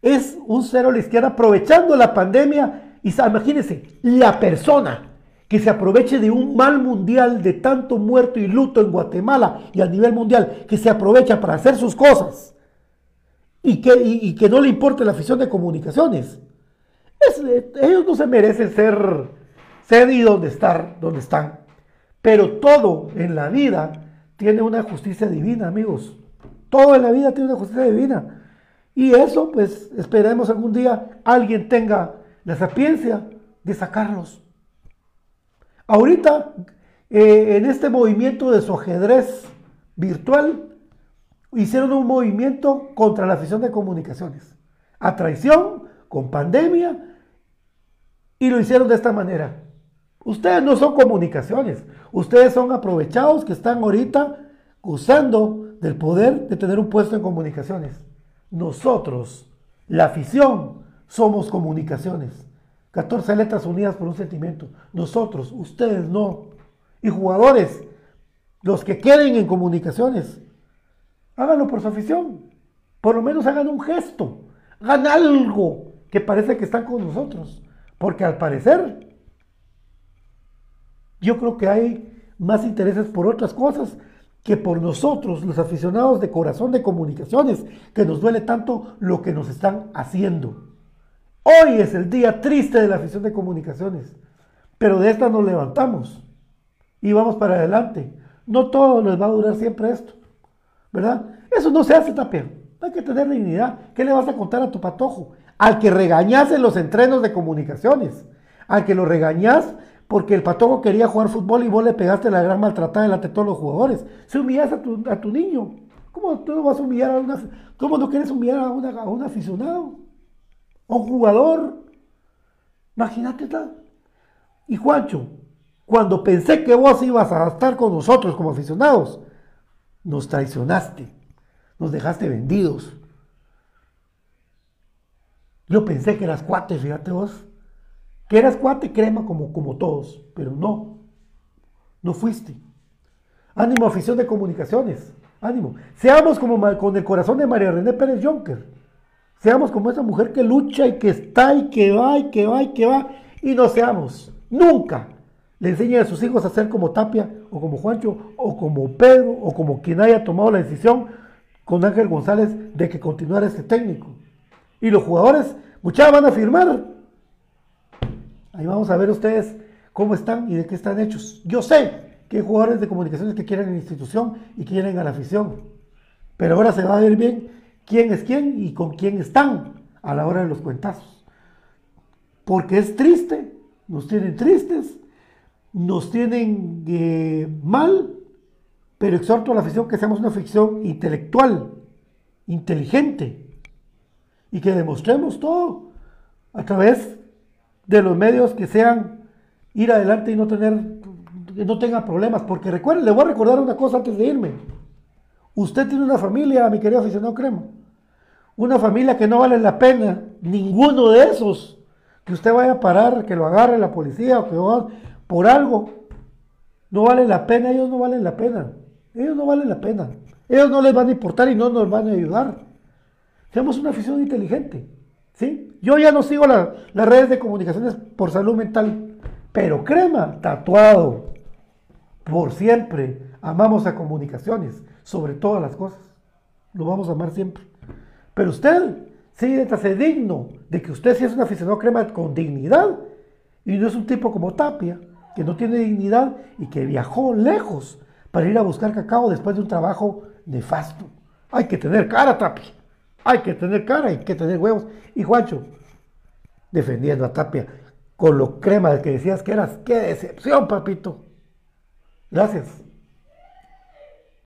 es un cero a la izquierda aprovechando la pandemia. Y imagínense, la persona que se aproveche de un mal mundial de tanto muerto y luto en Guatemala y a nivel mundial, que se aprovecha para hacer sus cosas y que, y, que no le importe la afición de comunicaciones. Es, ellos no se merecen ser, ser y donde estar, donde están. Pero todo en la vida tiene una justicia divina, amigos. Todo en la vida tiene una justicia divina. Y eso, pues, esperemos algún día alguien tenga la sapiencia de sacarlos. Ahorita, eh, en este movimiento de su ajedrez virtual, hicieron un movimiento contra la afición de comunicaciones. A traición, con pandemia, y lo hicieron de esta manera. Ustedes no son comunicaciones, ustedes son aprovechados que están ahorita usando del poder de tener un puesto en comunicaciones. Nosotros, la afición, somos comunicaciones. 14 letras unidas por un sentimiento. Nosotros, ustedes no. Y jugadores, los que queden en comunicaciones, háganlo por su afición. Por lo menos hagan un gesto. Hagan algo que parece que están con nosotros. Porque al parecer, yo creo que hay más intereses por otras cosas que por nosotros, los aficionados de corazón de comunicaciones, que nos duele tanto lo que nos están haciendo. Hoy es el día triste de la afición de comunicaciones, pero de esta nos levantamos y vamos para adelante. No todo les va a durar siempre esto, ¿verdad? Eso no se hace, Tapia. Hay que tener dignidad. ¿Qué le vas a contar a tu patojo? Al que regañas en los entrenos de comunicaciones, al que lo regañas porque el patojo quería jugar fútbol y vos le pegaste la gran maltratada delante de todos los jugadores. Se humillas a tu, a tu niño. ¿Cómo tú no vas a humillar a una, cómo no quieres humillar a, un aficionado? Un jugador. Imagínate. Y Juancho, cuando pensé que vos ibas a estar con nosotros como aficionados, nos traicionaste, nos dejaste vendidos. Yo pensé que eras cuate, fíjate vos, que eras cuate crema como, como todos, pero no, no fuiste. Ánimo, afición de comunicaciones, ánimo. Seamos como con el corazón de María René Pérez Jonker. Seamos como esa mujer que lucha y que está y que va y que va y que va. Y no seamos, nunca, le enseñen a sus hijos a ser como Tapia o como Juancho o como Pedro o como quien haya tomado la decisión con Ángel González de que continuara este técnico. Y los jugadores, muchachos, van a firmar. Ahí vamos a ver ustedes cómo están y de qué están hechos. Yo sé que hay jugadores de comunicaciones que quieren la institución y quieren a la afición. Pero ahora se va a ver bien quién es quién y con quién están a la hora de los cuentazos. Porque es triste, nos tienen tristes, nos tienen eh, mal, pero exhorto a la afición que seamos una afición intelectual, inteligente, y que demostremos todo a través de los medios que sean ir adelante y no tener no tenga problemas, porque recuerden, le voy a recordar una cosa antes de irme. Usted tiene una familia, mi querido aficionado Crema, una familia que no vale la pena, ninguno de esos, que usted vaya a parar, que lo agarre la policía o que va por algo, no vale la pena, ellos no valen la pena, ellos no valen la pena, ellos no les van a importar y no nos van a ayudar. Seamos una afición inteligente. ¿sí? Yo ya no sigo las redes de comunicaciones por salud mental, pero crema, tatuado, por siempre. Amamos a comunicaciones, sobre todas las cosas. Lo vamos a amar siempre. Pero usted, sí, ser digno de que usted sí es un aficionado crema con dignidad y no es un tipo como Tapia, que no tiene dignidad y que viajó lejos para ir a buscar cacao después de un trabajo nefasto. Hay que tener cara, Tapia. Hay que tener cara, hay que tener huevos. Y Juancho, defendiendo a Tapia con lo crema que decías que eras. ¡Qué decepción, papito! Gracias.